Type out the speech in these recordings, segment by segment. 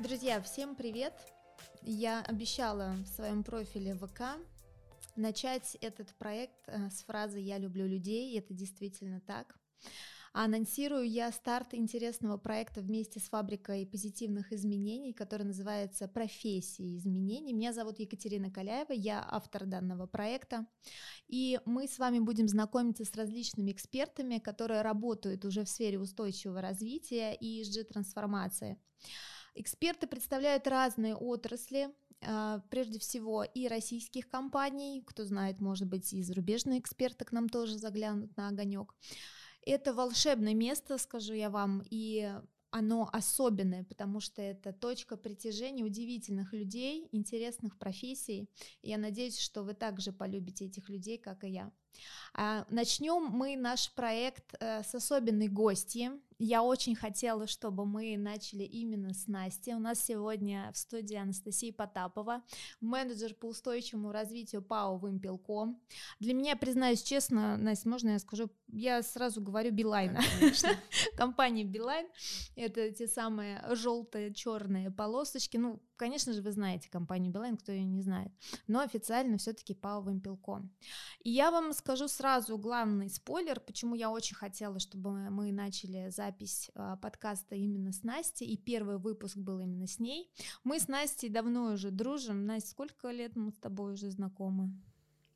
Друзья, всем привет! Я обещала в своем профиле ВК начать этот проект э, с фразы «Я люблю людей», и это действительно так. Анонсирую я старт интересного проекта вместе с фабрикой позитивных изменений, который называется «Профессии изменений». Меня зовут Екатерина Каляева, я автор данного проекта. И мы с вами будем знакомиться с различными экспертами, которые работают уже в сфере устойчивого развития и ESG-трансформации. Эксперты представляют разные отрасли, а, прежде всего и российских компаний, кто знает, может быть, и зарубежные эксперты к нам тоже заглянут на огонек. Это волшебное место, скажу я вам, и оно особенное, потому что это точка притяжения удивительных людей, интересных профессий. И я надеюсь, что вы также полюбите этих людей, как и я. А, начнем мы наш проект э, с особенной гости. Я очень хотела, чтобы мы начали именно с Насти. У нас сегодня в студии Анастасия Потапова, менеджер по устойчивому развитию ПАО «Вымпелком». Для меня, признаюсь честно, Настя, можно я скажу, я сразу говорю Билайна. Компания Билайн — это те самые желтые, черные полосочки. Ну, конечно же, вы знаете компанию Билайн, кто ее не знает. Но официально все-таки ПАО «Вымпелком». И я вам скажу сразу главный спойлер, почему я очень хотела, чтобы мы начали запись запись а, подкаста именно с Настей, и первый выпуск был именно с ней. Мы с Настей давно уже дружим. Настя, сколько лет мы с тобой уже знакомы?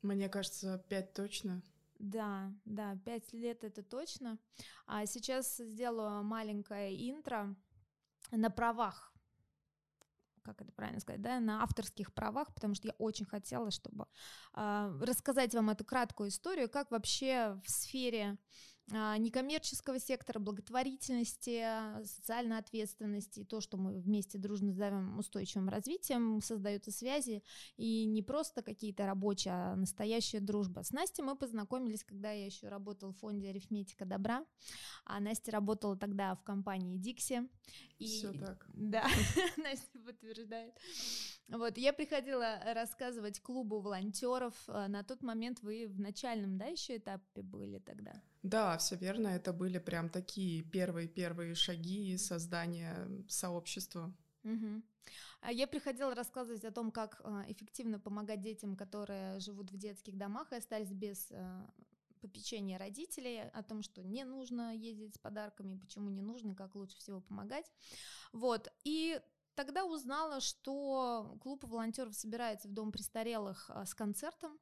Мне кажется, пять точно. Да, да, пять лет это точно. А сейчас сделаю маленькое интро на правах как это правильно сказать, да, на авторских правах, потому что я очень хотела, чтобы э, рассказать вам эту краткую историю, как вообще в сфере некоммерческого сектора, благотворительности, социальной ответственности, то, что мы вместе дружно зовем устойчивым развитием, создаются связи, и не просто какие-то рабочие, а настоящая дружба. С Настей мы познакомились, когда я еще работала в фонде «Арифметика добра», а Настя работала тогда в компании «Дикси». И... Все так. Да, Настя подтверждает. Вот, я приходила рассказывать клубу волонтеров. А, на тот момент вы в начальном, да, еще этапе были тогда? Да, все верно. Это были прям такие первые-первые шаги создания сообщества. Угу. Я приходила рассказывать о том, как а, эффективно помогать детям, которые живут в детских домах и остались без а, попечения родителей, о том, что не нужно ездить с подарками, почему не нужно, как лучше всего помогать. Вот. И Тогда узнала, что клуб волонтеров собирается в дом престарелых а, с концертом,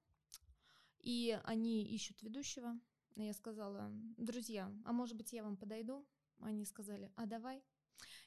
и они ищут ведущего. Я сказала, друзья, а может быть я вам подойду? Они сказали, а давай.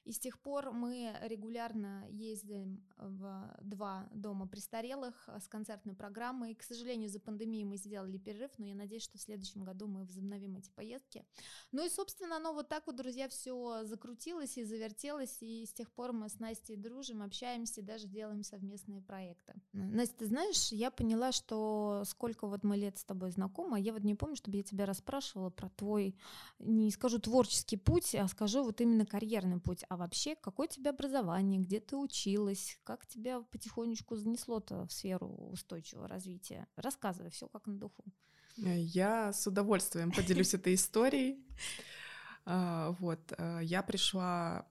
И с тех пор мы регулярно ездим в два дома престарелых с концертной программой. К сожалению, за пандемией мы сделали перерыв, но я надеюсь, что в следующем году мы возобновим эти поездки. Ну и, собственно, оно вот так вот, друзья, все закрутилось и завертелось, и с тех пор мы с Настей дружим, общаемся, даже делаем совместные проекты. Настя, ты знаешь, я поняла, что сколько вот мы лет с тобой знакомы, я вот не помню, чтобы я тебя расспрашивала про твой, не скажу творческий путь, а скажу вот именно карьерный путь. А вообще, какое у тебя образование, где ты училась, как тебя потихонечку занесло-то в сферу устойчивого развития? Рассказывай все как на духу. Э, я с удовольствием поделюсь этой историей. А, вот, э, я пришла,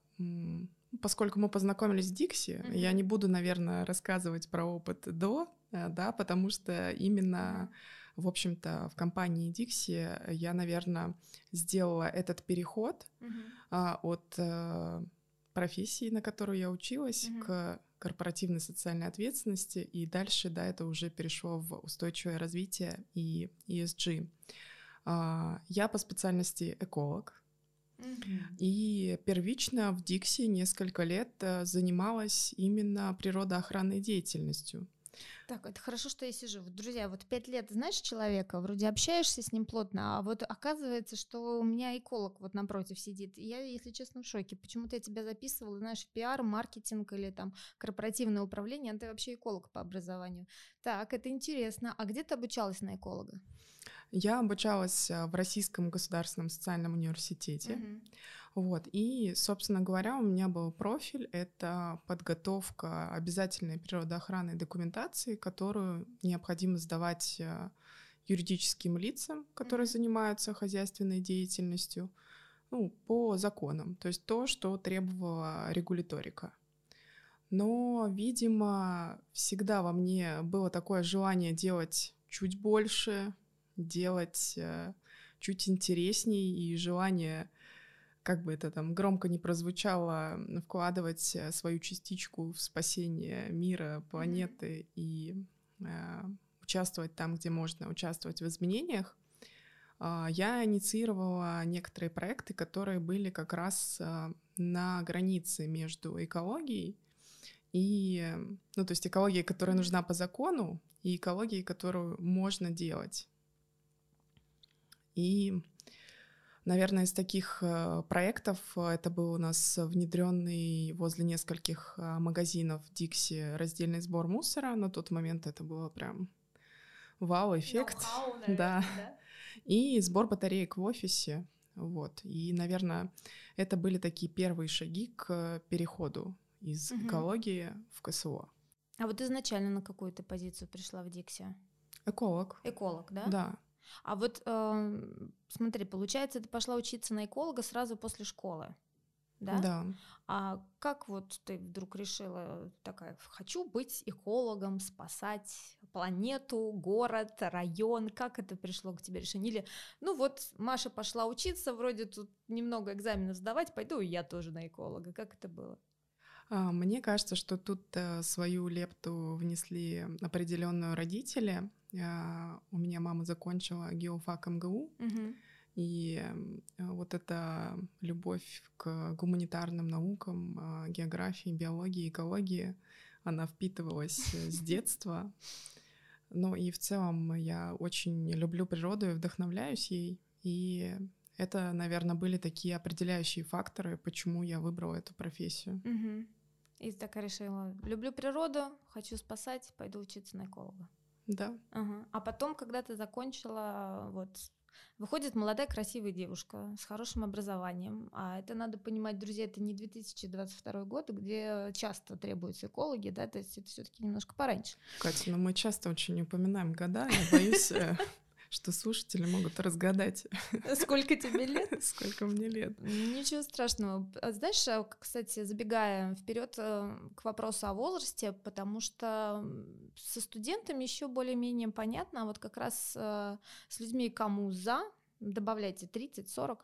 поскольку мы познакомились с Дикси, я не буду, наверное, рассказывать про опыт до, э, да, потому что именно в общем-то, в компании Dixie я, наверное, сделала этот переход uh-huh. от профессии, на которую я училась, mm-hmm. к корпоративной социальной ответственности, и дальше, да, это уже перешло в устойчивое развитие и ESG. А, я по специальности эколог, mm-hmm. и первично в Дикси несколько лет э, занималась именно природоохранной деятельностью. Так, это хорошо, что я сижу. Вот, друзья, вот пять лет знаешь человека, вроде общаешься с ним плотно, а вот оказывается, что у меня эколог вот напротив сидит. И я, если честно, в шоке. Почему-то я тебя записывала, знаешь, пиар, маркетинг или там корпоративное управление, а ты вообще эколог по образованию. Так, это интересно. А где ты обучалась на эколога? Я обучалась э, в Российском государственном социальном университете. Uh-huh. Вот. И, собственно говоря, у меня был профиль — это подготовка обязательной природоохранной документации, которую необходимо сдавать э, юридическим лицам, которые mm-hmm. занимаются хозяйственной деятельностью, ну, по законам, то есть то, что требовала регуляторика. но, видимо, всегда во мне было такое желание делать чуть больше, делать э, чуть интересней и желание, как бы это там громко не прозвучало, вкладывать э, свою частичку в спасение мира, планеты mm-hmm. и э, участвовать там, где можно участвовать в изменениях. Э, я инициировала некоторые проекты, которые были как раз э, на границе между экологией и, ну, то есть экологией, которая нужна по закону, и экологией, которую можно делать. И, наверное, из таких э, проектов э, это был у нас внедренный возле нескольких э, магазинов Дикси раздельный сбор мусора. На тот момент это было прям вау-эффект. Да. да. И сбор батареек в офисе. Вот. И, наверное, это были такие первые шаги к переходу из угу. экологии в КСО. А вот изначально на какую ты позицию пришла в Дикси? Эколог. Эколог, да? Да. А вот э, смотри, получается, ты пошла учиться на эколога сразу после школы, да? Да. А как вот ты вдруг решила такая, хочу быть экологом, спасать планету, город, район? Как это пришло к тебе решение? Или, ну вот, Маша пошла учиться, вроде тут немного экзаменов сдавать, пойду и я тоже на эколога. Как это было? А, мне кажется, что тут э, свою лепту внесли определенную родители. А, у меня мама закончила геофак МГУ, угу. и вот эта любовь к гуманитарным наукам, а, географии, биологии, экологии, она впитывалась э, с детства. Ну и в целом я очень люблю природу и вдохновляюсь ей. И это, наверное, были такие определяющие факторы, почему я выбрала эту профессию. Угу. И так решила, люблю природу, хочу спасать, пойду учиться на эколога. Да. Ага. А потом, когда ты закончила, вот, выходит молодая красивая девушка с хорошим образованием. А это надо понимать, друзья, это не 2022 год, где часто требуются экологи, да, то есть это все-таки немножко пораньше. Катя, ну мы часто очень упоминаем года, я боюсь э, что слушатели могут разгадать. Сколько тебе лет? Сколько мне лет. Ничего страшного. А знаешь, а, кстати, забегая вперед э, к вопросу о возрасте, потому что со студентами еще более-менее понятно, а вот как раз э, с людьми, кому за, добавляйте 30-40.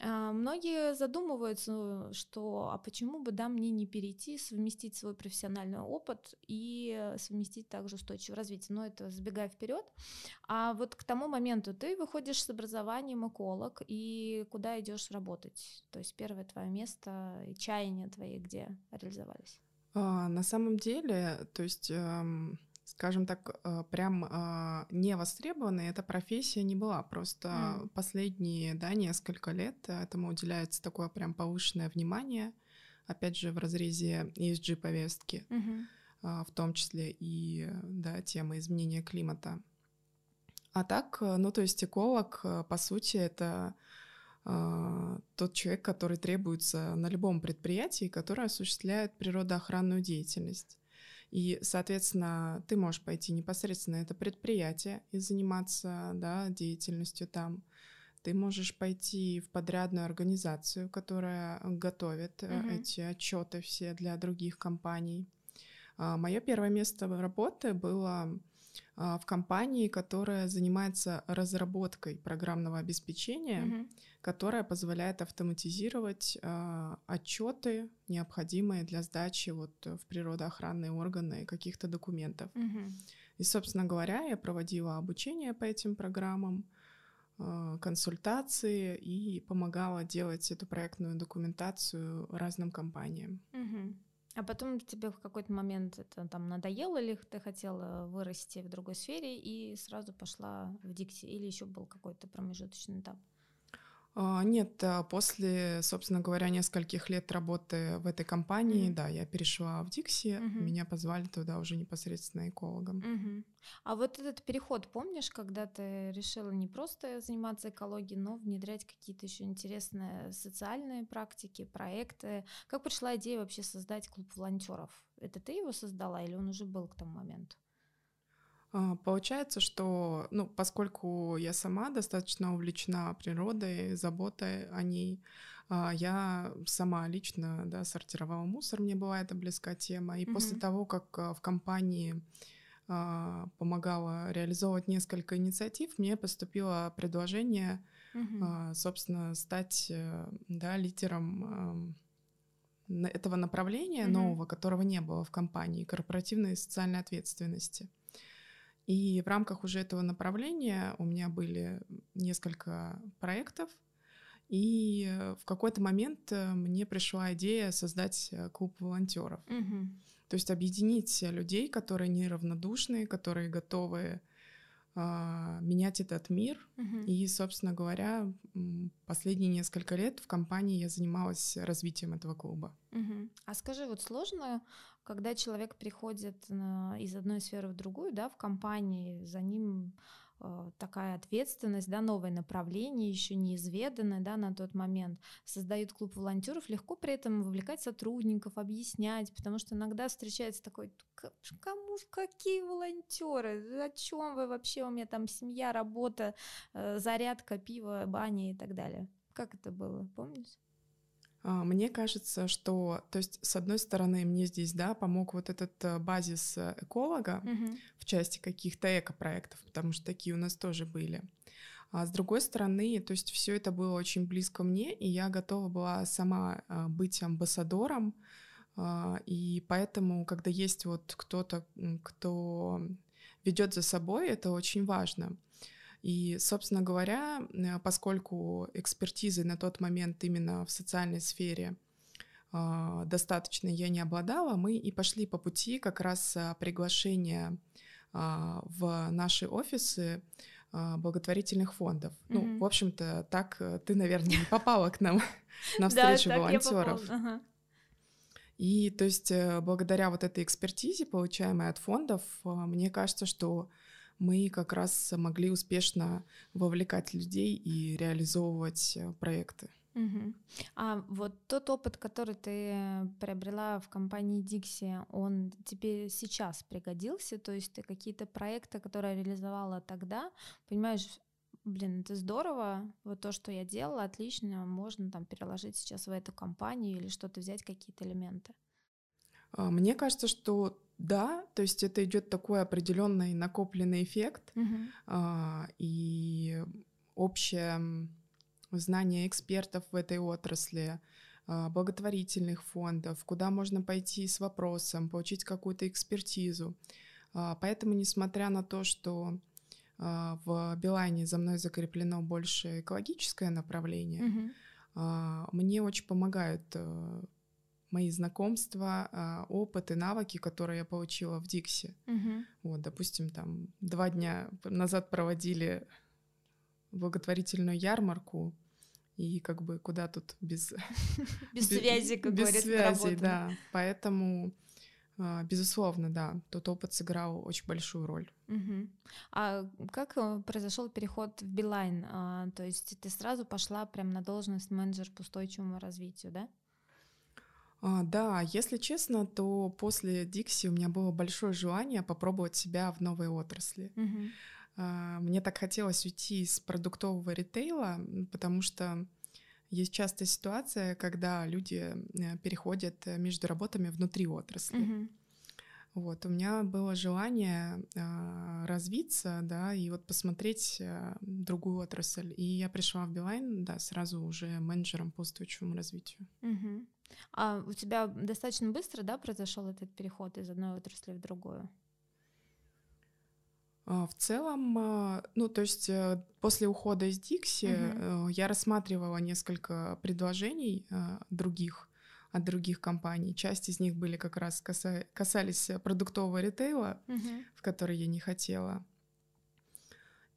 А, многие задумываются, что а почему бы да, мне не перейти, совместить свой профессиональный опыт и совместить также устойчивое развитие. Но это забегая вперед. А вот к тому моменту ты выходишь с образованием эколог, и куда идешь работать? То есть первое твое место и чаяния твои где реализовались? А, на самом деле, то есть... Эм скажем так, э, прям а, не востребованной эта профессия не была. Просто mm. последние, да, несколько лет этому уделяется такое прям повышенное внимание, опять же, в разрезе ESG-повестки, mm-hmm. в том числе и, да, темы изменения климата. А так, э, ну, то есть эколог, э, по сути, это тот человек, который требуется на любом предприятии, который осуществляет природоохранную деятельность. И, соответственно, ты можешь пойти непосредственно на это предприятие и заниматься да, деятельностью там. Ты можешь пойти в подрядную организацию, которая готовит mm-hmm. эти отчеты все для других компаний. А, Мое первое место работы было в компании, которая занимается разработкой программного обеспечения, mm-hmm. которая позволяет автоматизировать э, отчеты, необходимые для сдачи вот в природоохранные органы каких-то документов. Mm-hmm. И, собственно говоря, я проводила обучение по этим программам, э, консультации и помогала делать эту проектную документацию разным компаниям. Mm-hmm. А потом тебе в какой-то момент это там надоело, или ты хотела вырасти в другой сфере и сразу пошла в Дикси, или еще был какой-то промежуточный этап? А, нет, а, после, собственно говоря, нескольких лет работы в этой компании, mm-hmm. да, я перешла в Дикси, mm-hmm. меня позвали туда уже непосредственно экологом. Mm-hmm. А вот этот переход, помнишь, когда ты решила не просто заниматься экологией, но внедрять какие-то еще интересные социальные практики, проекты? Как пришла идея вообще создать клуб волонтеров? Это ты его создала или он уже был к тому моменту? А, получается, что, ну, поскольку я сама достаточно увлечена природой, заботой о ней, а, я сама лично да, сортировала мусор, мне была эта близкая тема. И mm-hmm. после того, как а, в компании помогала реализовывать несколько инициатив, мне поступило предложение, mm-hmm. собственно, стать э, да, лидером этого направления mm-hmm. нового, которого не было в компании, корпоративной и социальной ответственности. И в рамках уже этого направления у меня были несколько проектов, и э, в какой-то момент э, мне пришла идея создать э, клуб волонтеров. Угу. То есть объединить людей, которые неравнодушные, которые готовы менять этот мир. Угу. И, собственно говоря, последние несколько лет в компании я занималась развитием этого клуба. Угу. А скажи, вот сложно, когда человек приходит на, из одной сферы в другую, да, в компании, за ним такая ответственность, да, новое направление, еще неизведанное, да, на тот момент, создают клуб волонтеров, легко при этом вовлекать сотрудников, объяснять, потому что иногда встречается такой, кому, какие волонтеры, о чем вы вообще, у меня там семья, работа, э, зарядка, пиво, баня и так далее. Как это было, помнишь? А, мне кажется, что, то есть, с одной стороны, мне здесь, да, помог вот этот э, базис э, эколога угу. в части каких-то экопроектов, потому что такие у нас тоже были. А с другой стороны, то есть все это было очень близко мне, и я готова была сама а, быть амбассадором, а, и поэтому, когда есть вот кто-то, кто ведет за собой, это очень важно. И, собственно говоря, э, поскольку экспертизы на тот момент именно в социальной сфере а, достаточно я не обладала, мы и пошли по пути как раз а, приглашения а, в наши офисы благотворительных фондов. Mm-hmm. Ну, в общем-то, так э, ты, наверное, не попала к нам на встречу волонтеров. И то есть э, благодаря вот этой экспертизе, получаемой от фондов, мне кажется, что мы как раз могли успешно вовлекать людей и реализовывать э, проекты. Угу. А вот тот опыт, который ты приобрела в компании Dixie, он тебе сейчас пригодился? То есть ты какие-то проекты, которые реализовала тогда, понимаешь, блин, это здорово, вот то, что я делала, отлично, можно там переложить сейчас в эту компанию или что-то взять, какие-то элементы? А, мне кажется, что да, то есть это идет такой определенный накопленный эффект uh-huh. а, и общее знание экспертов в этой отрасли, а, благотворительных фондов, куда можно пойти с вопросом, получить какую-то экспертизу. А, поэтому, несмотря на то, что а, в Билайне за мной закреплено больше экологическое направление, а, мне очень помогают а, мои знакомства, а, опыт и навыки, которые я получила в Дикси. Угу. Вот, допустим, там два дня назад проводили благотворительную ярмарку, и как бы куда тут без... Без связи, как Без связи, да. Поэтому, а, безусловно, да, тот опыт сыграл очень большую роль. Угу. А как э, произошел переход в Билайн? А, то есть ты сразу пошла прям на должность менеджер по устойчивому развитию, да? А, да, если честно, то после Дикси у меня было большое желание попробовать себя в новой отрасли. Угу. А, мне так хотелось уйти из продуктового ритейла, потому что есть частая ситуация, когда люди э, переходят э, между работами внутри отрасли. Угу. Вот, у меня было желание э, развиться, да, и вот посмотреть э, другую отрасль. И я пришла в Билайн, да, сразу уже менеджером по устойчивому развитию. Угу. А у тебя достаточно быстро, да, произошел этот переход из одной отрасли в другую? А, в целом, а, ну, то есть э, после ухода из Дикси угу. я рассматривала несколько предложений других от других компаний. Часть из них были как раз каса касались продуктового ритейла, угу. в который я не хотела.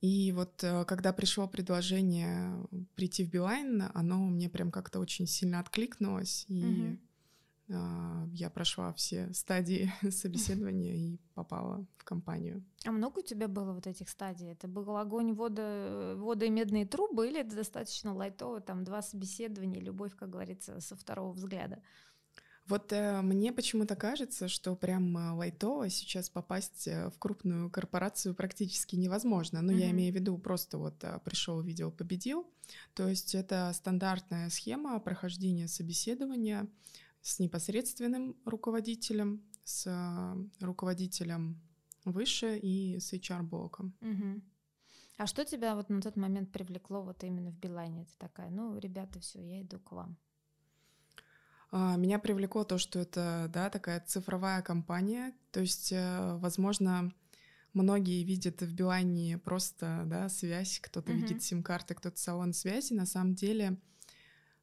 И вот э, когда пришло предложение прийти в Билайн, оно мне прям как-то очень сильно откликнулось, и угу. я прошла все стадии собеседования и попала в компанию. А много у тебя было вот этих стадий? Это был огонь, вода, вода и медные трубы, или это достаточно лайтово, там два собеседования, любовь, как говорится, со второго взгляда? Вот э, мне почему-то кажется, что прям э, лайтово сейчас попасть э, в крупную корпорацию практически невозможно. Но mm-hmm. я имею в виду просто вот э, пришел, видел, победил. То есть это стандартная схема прохождения собеседования с непосредственным руководителем, с э, руководителем выше и с HR-блоком. Mm-hmm. А что тебя вот на тот момент привлекло вот именно в Билайне? Ты такая, ну, ребята, все, я иду к вам. А, меня привлекло то, что это, да, такая цифровая компания, то есть, э, возможно, многие видят в Билайне просто, да, связь, кто-то uh-huh. видит сим-карты, кто-то салон связи, на самом деле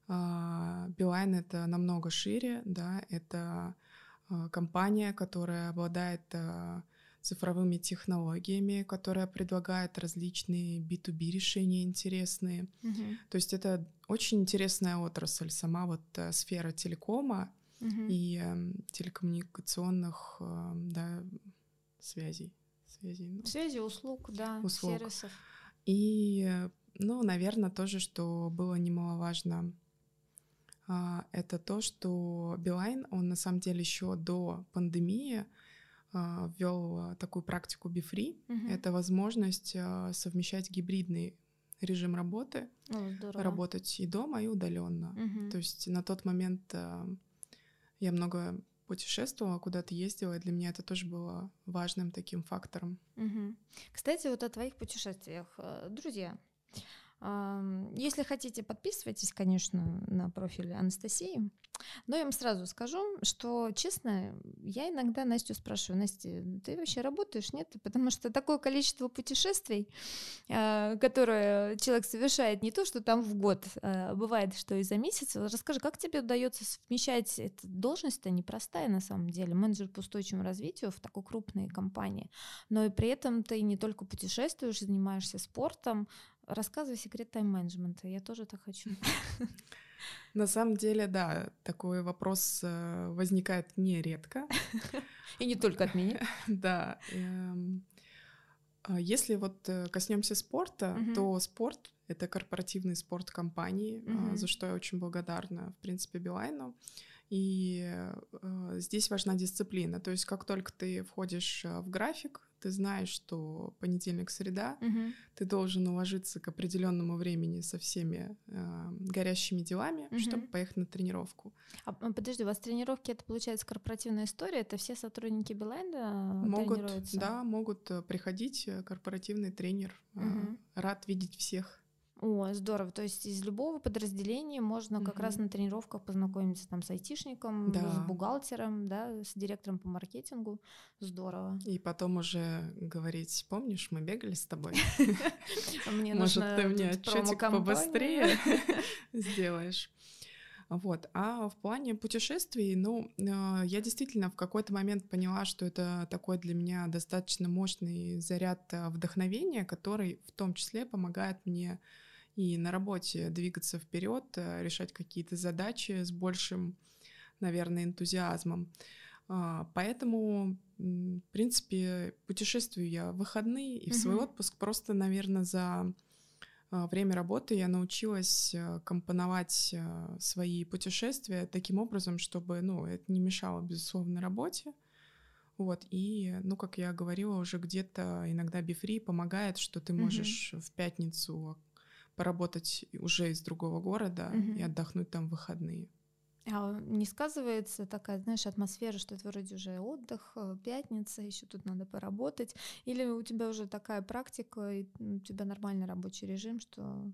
а, Билайн — это намного шире, да, это а, компания, которая обладает цифровыми технологиями, которая предлагает различные B2B решения интересные. Uh-huh. То есть это очень интересная отрасль, сама вот э, сфера телекома uh-huh. и э, телекоммуникационных э, да, связей. Связи, ну, Связи, услуг, да, услуг. сервисов. И, ну, наверное, тоже, что было немаловажно, э, это то, что Билайн, он на самом деле еще до пандемии а, ввел а, такую практику BeFree. Угу. Это возможность а, совмещать гибридный режим работы, О, работать и дома, и удаленно. Угу. То есть на тот момент я много путешествовала, куда-то ездила, и для меня это тоже было важным таким фактором. Угу. Кстати, вот о твоих путешествиях, э, друзья. Если хотите, подписывайтесь, конечно, на профиль Анастасии. Но я вам сразу скажу, что, честно, я иногда Настю спрашиваю, Настя, ты вообще работаешь, нет? Потому что такое количество путешествий, а, которое человек совершает, не то, что там в год, а бывает, что и за месяц. Расскажи, как тебе удается совмещать эту должность-то непростая на самом деле, менеджер по устойчивому развитию в такой крупной компании, но и при этом ты не только путешествуешь, занимаешься спортом, Рассказывай секрет тайм-менеджмента, я тоже так хочу. На самом деле, да, такой вопрос э, возникает нередко. И не только от меня. Да. Эм, а если вот э, коснемся спорта, то спорт — это корпоративный спорт компании, а, за что я очень благодарна, в принципе, Билайну. И э, здесь важна дисциплина. То есть как только ты входишь в график, ты знаешь, что понедельник, среда, угу. ты должен уложиться к определенному времени со всеми э, горящими делами, угу. чтобы поехать на тренировку. А, подожди, у вас тренировки это получается корпоративная история? Это все сотрудники Билайна могут, тренируются? Да, могут э, приходить э, корпоративный тренер. Угу. Рад видеть всех. О, здорово. То есть из любого подразделения можно угу. как раз на тренировках познакомиться там с айтишником, да. с бухгалтером, да, с директором по маркетингу. Здорово. И потом уже говорить, помнишь, мы бегали с тобой? Мне Может, ты мне отчетик побыстрее сделаешь? Вот. А в плане путешествий, ну, а, я действительно в какой-то момент поняла, что это такой для меня достаточно мощный заряд а, вдохновения, который в том числе помогает мне и на работе двигаться вперед, э, решать какие-то задачи с большим, наверное, энтузиазмом. А, поэтому, в принципе, путешествую я в выходные и в свой mm-hmm. отпуск просто, наверное, за а, время работы я научилась э, компоновать э, свои путешествия таким образом, чтобы, ну, это не мешало, безусловно, работе. Вот, и, ну, как я говорила, уже где-то иногда бифри помогает, что ты можешь mm-hmm. в пятницу поработать уже из другого города угу. и отдохнуть там в выходные. А не сказывается такая, знаешь, атмосфера, что это вроде уже отдых, э, пятница, еще тут надо поработать? Или у тебя уже такая практика, и у тебя нормальный рабочий режим, что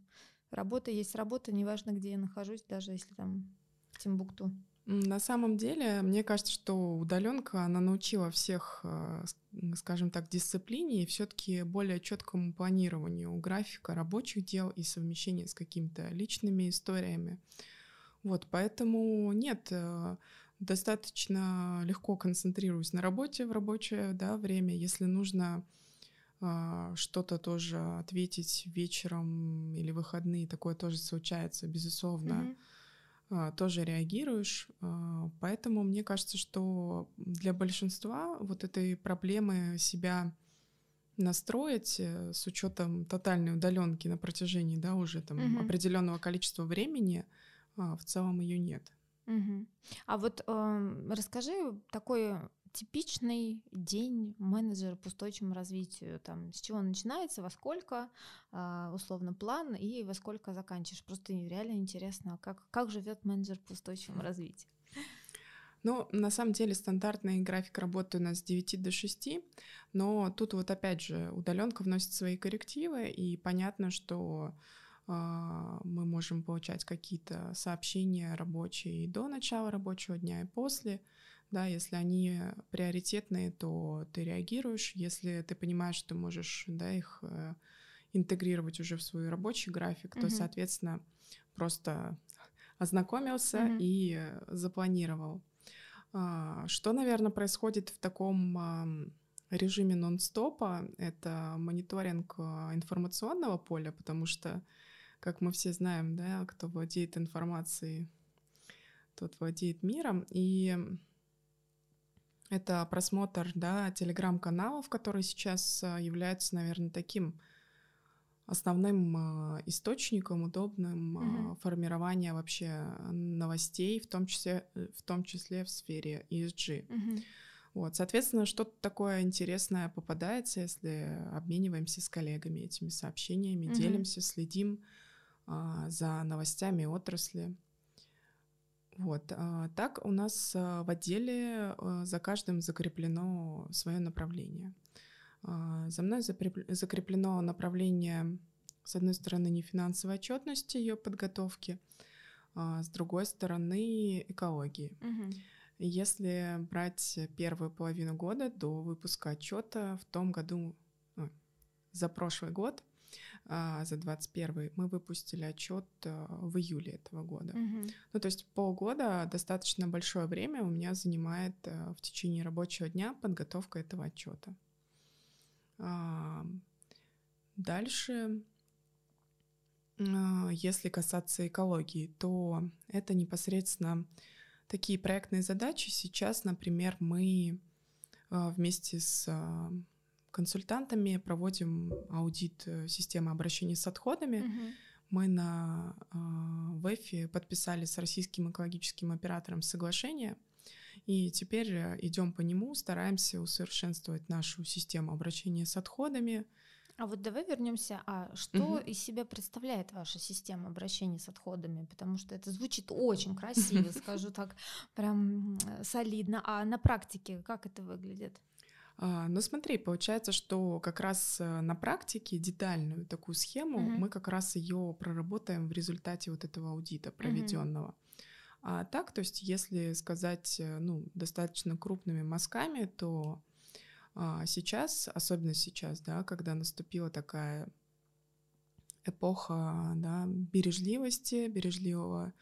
работа есть работа, неважно, где я нахожусь, даже если там в Тимбукту? На самом деле, мне кажется, что удаленка, она научила всех, э, скажем так, дисциплине и все-таки более четкому планированию графика рабочих дел и совмещения с какими-то личными историями. Вот, поэтому нет, э, достаточно легко концентрируюсь на работе в рабочее да, время. Если нужно э, что-то тоже ответить вечером или выходные, такое тоже случается, безусловно. Mm-hmm тоже реагируешь. А, поэтому мне кажется, что для большинства вот этой проблемы себя настроить э, с учетом тотальной удаленки на протяжении да, уже там угу. определенного количества времени, а, в целом ее нет. Угу. А вот э, расскажи такой типичный день менеджера по устойчивому развитию? Там, с чего начинается, во сколько, э, условно, план и во сколько заканчиваешь? Просто реально интересно, как, как живет менеджер по устойчивому развитию? Ну, на самом деле стандартный график работы у нас с 9 до 6, но тут вот опять же удаленка вносит свои коррективы, и понятно, что э, мы можем получать какие-то сообщения рабочие до начала рабочего дня, и после. Да, если они приоритетные, то ты реагируешь. Если ты понимаешь, что можешь да, их э, интегрировать уже в свой рабочий график, то, соответственно, просто ознакомился mm-hmm. и запланировал. А, что, наверное, происходит в таком режиме нон-стопа? Это мониторинг а, информационного поля, потому что, как мы все знаем, да, кто владеет информацией, тот владеет миром. И это просмотр да, телеграм-каналов, которые сейчас а, являются, наверное, таким основным э, источником, удобным угу. формирования вообще новостей, в том числе, э, в том числе в сфере ESG. Угу. Вот, соответственно, что-то такое интересное попадается, если обмениваемся с коллегами этими сообщениями, угу. делимся, следим а, за новостями отрасли. Вот. А, так у нас в отделе за каждым закреплено свое направление. А, за мной закреплено направление, с одной стороны, не финансовой отчетности ее подготовки, а с другой стороны, экологии. Угу. Если брать первую половину года до выпуска отчета в том году, за прошлый год, а, за 21 мы выпустили отчет в июле этого года. Угу. Ну, то есть полгода достаточно большое время у меня занимает в течение рабочего дня подготовка этого отчета. Дальше, а, если касаться экологии, то это непосредственно такие проектные задачи. Сейчас, например, мы а, вместе с а, консультантами проводим аудит э, системы обращения с отходами. Угу. Мы на ВЭФе подписали с российским экологическим оператором соглашение и теперь э, идем по нему, стараемся усовершенствовать нашу систему обращения с отходами. А вот давай вернемся. А что угу. из себя представляет ваша система обращения с отходами? Потому что это звучит очень красиво, скажу так, прям солидно. А на практике как это выглядит? А, ну смотри, получается, что как раз э, на практике детальную такую схему угу. мы как раз ее проработаем в результате вот этого аудита проведенного. Угу. А так, то есть, если сказать, э, ну, достаточно крупными мазками, то а, сейчас, особенно сейчас, да, когда наступила такая эпоха да, бережливости, бережливого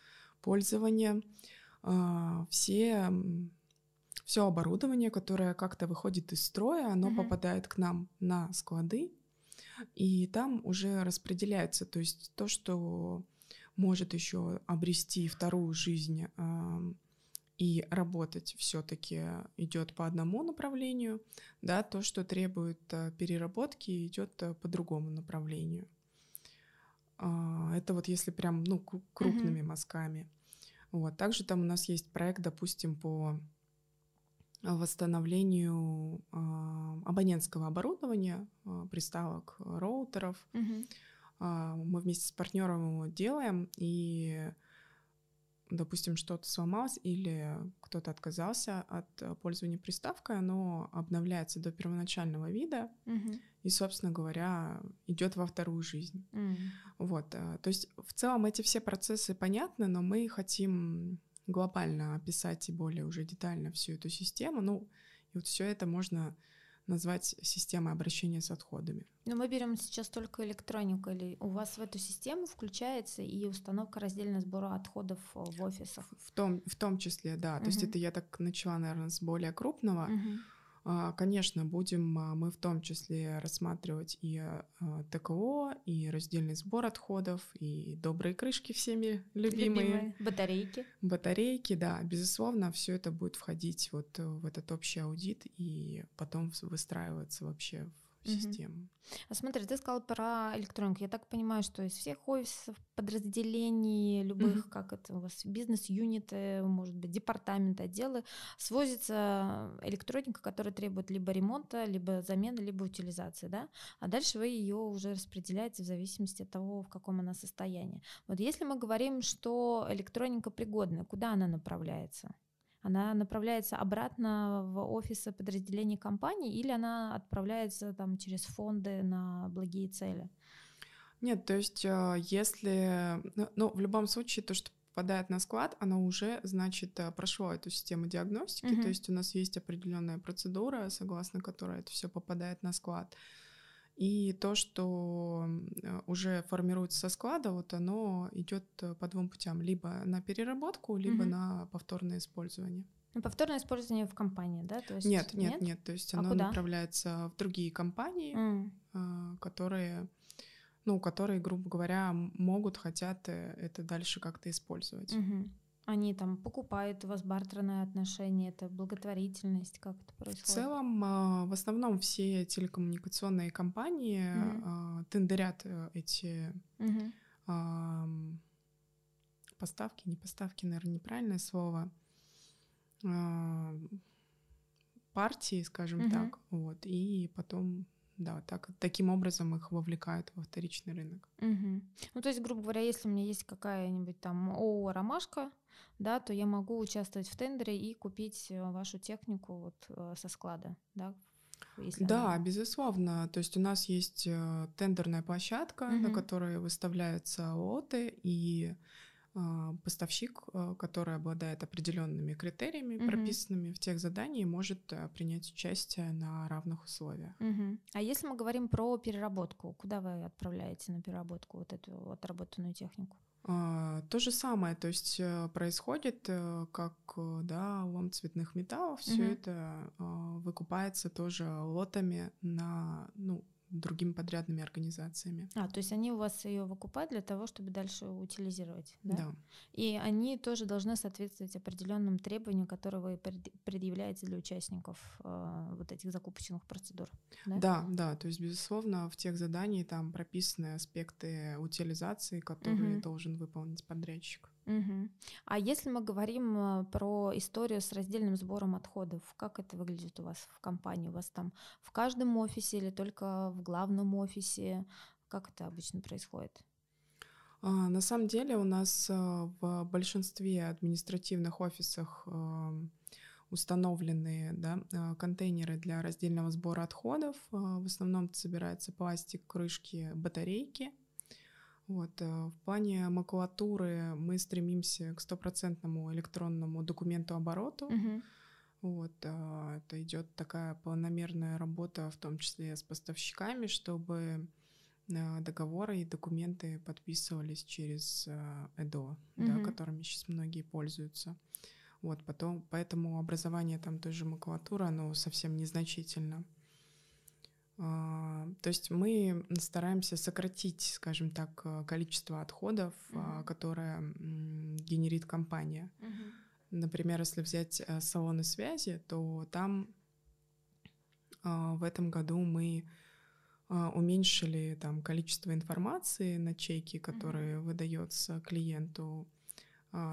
пользования, а, все все оборудование, которое как-то выходит из строя, оно mm-hmm. попадает к нам на склады, и там уже распределяется, то есть то, что может еще обрести вторую жизнь и работать все-таки идет по одному направлению, да, то, что требует э, переработки, идет э, по другому направлению. А, это вот если прям, ну, крупными mm-hmm. мазками. Вот. Также там у нас есть проект, допустим, по восстановлению э, абонентского оборудования, э, приставок, роутеров. Mm-hmm. А, мы вместе с партнером его делаем, и, допустим, что-то сломалось или кто-то отказался от пользования приставкой, оно обновляется до первоначального вида угу. и, собственно говоря, идет во вторую жизнь. Угу. Вот, то есть в целом эти все процессы понятны, но мы хотим глобально описать и более уже детально всю эту систему. Ну, и вот все это можно назвать системой обращения с отходами. Но мы берем сейчас только электронику, или у вас в эту систему включается и установка раздельного сбора отходов в офисах? В том, в том числе, да. То есть это я так начала, наверное, с более крупного. Угу. А, конечно, будем а, мы в том числе рассматривать и а, ТКО, и раздельный сбор отходов, и добрые крышки всеми любимые. любимые. Батарейки. Батарейки, да. Безусловно, все это будет входить вот в этот общий аудит и потом выстраиваться вообще в систему. А смотри, ты сказал про электронику. Я так понимаю, что из всех офисов, подразделений, любых, mm-hmm. как это у вас, бизнес-юниты, может быть, департаменты, отделы, свозится электроника, которая требует либо ремонта, либо замены, либо утилизации, да? А дальше вы ее уже распределяете в зависимости от того, в каком она состоянии. Вот если мы говорим, что электроника пригодна, куда она направляется? Она направляется обратно в офисы подразделений компании или она отправляется там через фонды на благие цели? Нет, то есть э, если, ну, ну, в любом случае, то, что попадает на склад, оно уже, значит, э, прошло эту систему диагностики, mm-hmm. то есть у нас есть определенная процедура, согласно которой это все попадает на склад. И то, что э, уже формируется со склада, вот оно идет э, по двум путям: либо на переработку, либо угу. на повторное использование. Повторное использование в компании, да? То есть нет, нет, нет, нет. То есть а оно куда? направляется в другие компании, mm. которые, ну, которые, грубо говоря, могут, хотят это дальше как-то использовать. Угу. Они там покупают у вас бартерные отношения, это благотворительность, как это происходит? В целом, а, в основном все телекоммуникационные компании mm-hmm. тендерят э, эти mm-hmm. поставки, не поставки, наверное, неправильное слово, партии, скажем mm-hmm. так, вот, и потом да, так, таким образом их вовлекают во вторичный рынок. Угу. Ну, то есть, грубо говоря, если у меня есть какая-нибудь там ООО «Ромашка», да, то я могу участвовать в тендере и купить э, вашу технику вот э, со склада, да? Если да, она... безусловно. То есть у нас есть э, тендерная площадка, угу. на которой выставляются лоты, и а, поставщик, который обладает определенными критериями, угу. прописанными в тех заданиях, может принять участие на равных условиях. Угу. А если мы говорим про переработку, куда вы отправляете на переработку вот эту отработанную технику? А, то же самое, то есть э, происходит, э, как да, лом цветных металлов, все угу. это выкупается тоже лотами на ну, другими подрядными организациями. А, то есть они у вас ее выкупают для того, чтобы дальше утилизировать, да? Да. И они тоже должны соответствовать определенным требованиям, которые вы предъявляете для участников э, вот этих закупочных процедур. Да? да, да. То есть, безусловно, в тех заданиях там прописаны аспекты утилизации, которые угу. должен выполнить подрядчик. Угу. А если мы говорим э, про историю с раздельным сбором отходов, как это выглядит у вас в компании? У вас там в каждом офисе или только в главном офисе? Как это обычно происходит? А, на самом деле у нас э, в большинстве административных офисах эм, установлены да, э, контейнеры для раздельного сбора отходов. В основном собирается пластик, крышки, батарейки — вот. Э, в плане макулатуры мы стремимся к стопроцентному электронному документу обороту. Угу. Вот, э, это идет такая планомерная работа, в том числе с поставщиками, чтобы э, договоры и документы подписывались через ЭДО, угу. да, которыми сейчас многие пользуются. Вот, потом, поэтому образование там той же макулатуры, оно совсем незначительно. А, то есть мы стараемся сократить, скажем так, э, количество отходов, mm-hmm. которое генерит компания. Mm-hmm. Например, если взять э, салоны связи, то там а, в этом году мы уменьшили там количество информации на чеке, который mm-hmm. выдается клиенту.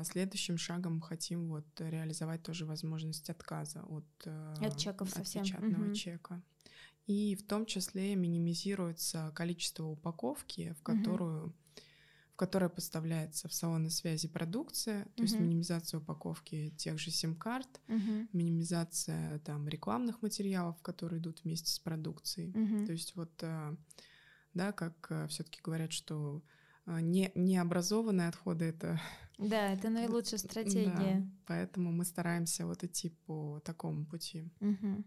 Следующим шагом хотим вот реализовать тоже возможность отказа от, от чеков от совсем. печатного mm-hmm. чека и в том числе минимизируется количество упаковки, в которую угу. в которой поставляется в салоны связи продукция, то угу. есть минимизация упаковки тех же сим-карт, угу. минимизация там рекламных материалов, которые идут вместе с продукцией. Угу. То есть вот э, да, как э, все-таки говорят, что э, не, необразованные отходы это да, это наилучшая стратегия. Да, поэтому мы стараемся вот идти по такому пути. Угу.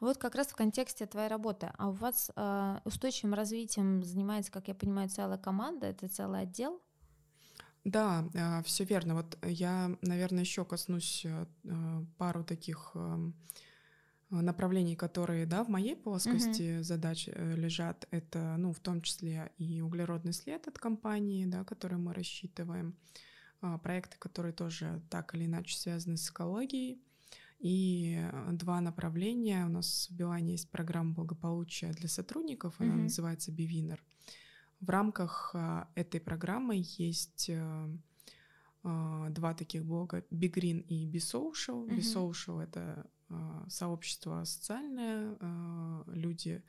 Вот как раз в контексте твоей работы. А у вас э, устойчивым развитием занимается, как я понимаю, целая команда, это целый отдел? Да, э, все верно. Вот я, наверное, еще коснусь э, пару таких э, направлений, которые, да, в моей плоскости угу. задач э, лежат. Это, ну, в том числе и углеродный след от компании, да, который мы рассчитываем, э, проекты, которые тоже так или иначе связаны с экологией И два направления. У нас в Билайне есть программа благополучия для сотрудников, она mm-hmm. называется Бивинер. В рамках этой программы есть два таких блога Big Green и Be Social. Mm-hmm. Be Social — это сообщество социальное, люди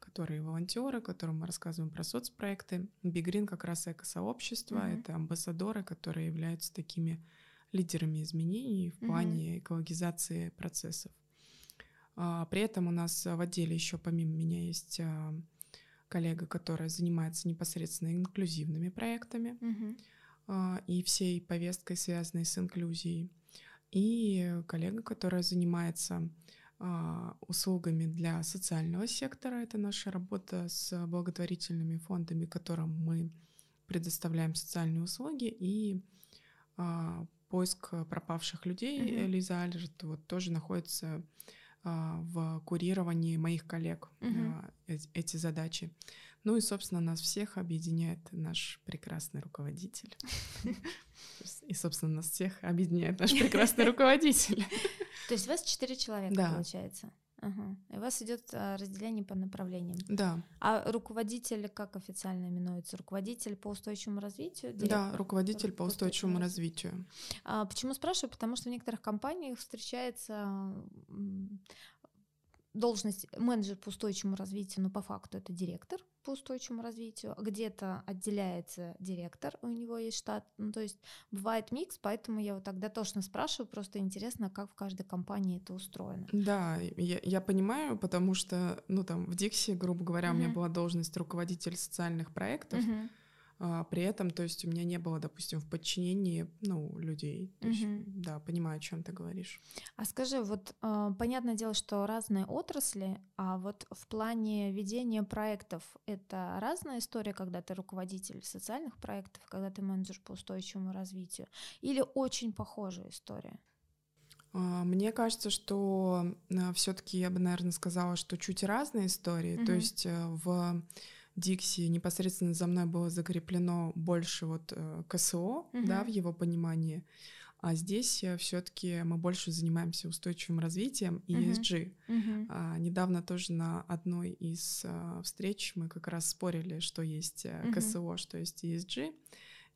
которые волонтеры, которым мы рассказываем про соцпроекты. Бигрин как раз эко-сообщество, mm-hmm. это амбассадоры, которые являются такими лидерами изменений в плане mm-hmm. экологизации процессов. А, при этом у нас в отделе еще помимо меня есть а, коллега, которая занимается непосредственно инклюзивными проектами mm-hmm. и всей повесткой, связанной с инклюзией, и коллега, которая занимается услугами для социального сектора. Это наша работа с благотворительными фондами, которым мы предоставляем социальные услуги и поиск пропавших людей. Mm-hmm. Лиза Альжет вот тоже находится а, в курировании моих коллег mm-hmm. эти задачи. Ну и, собственно, нас всех объединяет наш прекрасный руководитель. И, собственно, нас всех объединяет наш прекрасный руководитель. То есть у вас четыре человека, получается? Ага. И у вас идет а, разделение по направлениям. Да. А руководитель как официально именуется? Руководитель по устойчивому развитию? Директор? Да, руководитель по устойчивому развитию. А, почему спрашиваю? Потому что в некоторых компаниях встречается должность менеджер по устойчивому развитию, но по факту это директор по устойчивому развитию, где-то отделяется директор, у него есть штат, ну, то есть бывает микс, поэтому я вот тогда точно спрашиваю, просто интересно, как в каждой компании это устроено. Да, я, я понимаю, потому что, ну, там, в Дикси, грубо говоря, uh-huh. у меня была должность руководитель социальных проектов, uh-huh. А, при этом, то есть у меня не было, допустим, в подчинении, ну, людей. То есть, да, понимаю, о чем ты говоришь. А скажи, вот э, понятное дело, что разные отрасли, а вот в плане ведения проектов это разная история, когда ты руководитель социальных проектов, когда ты менеджер по устойчивому развитию, или очень похожая история? А, мне кажется, что все-таки я бы, наверное, сказала, что чуть разные истории. Mm-hmm. То есть э, в Дикси непосредственно за мной было закреплено больше вот э, КСО, uh-huh. да, в его понимании. А здесь э, все-таки мы больше занимаемся устойчивым развитием и. ESG. Uh-huh. А, недавно тоже на одной из а, встреч мы как раз спорили, что есть uh-huh. КСО, что есть ESG.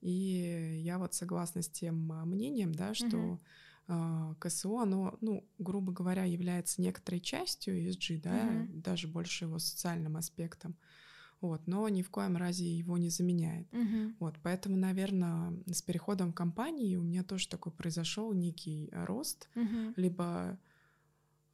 И я вот согласна с тем мнением, да, что uh-huh. КСО, оно, ну, грубо говоря, является некоторой частью ESG, да, uh-huh. даже больше его социальным аспектом вот, но ни в коем разе его не заменяет. Угу. Вот, поэтому, наверное, с переходом компании у меня тоже такой произошел некий рост, угу. либо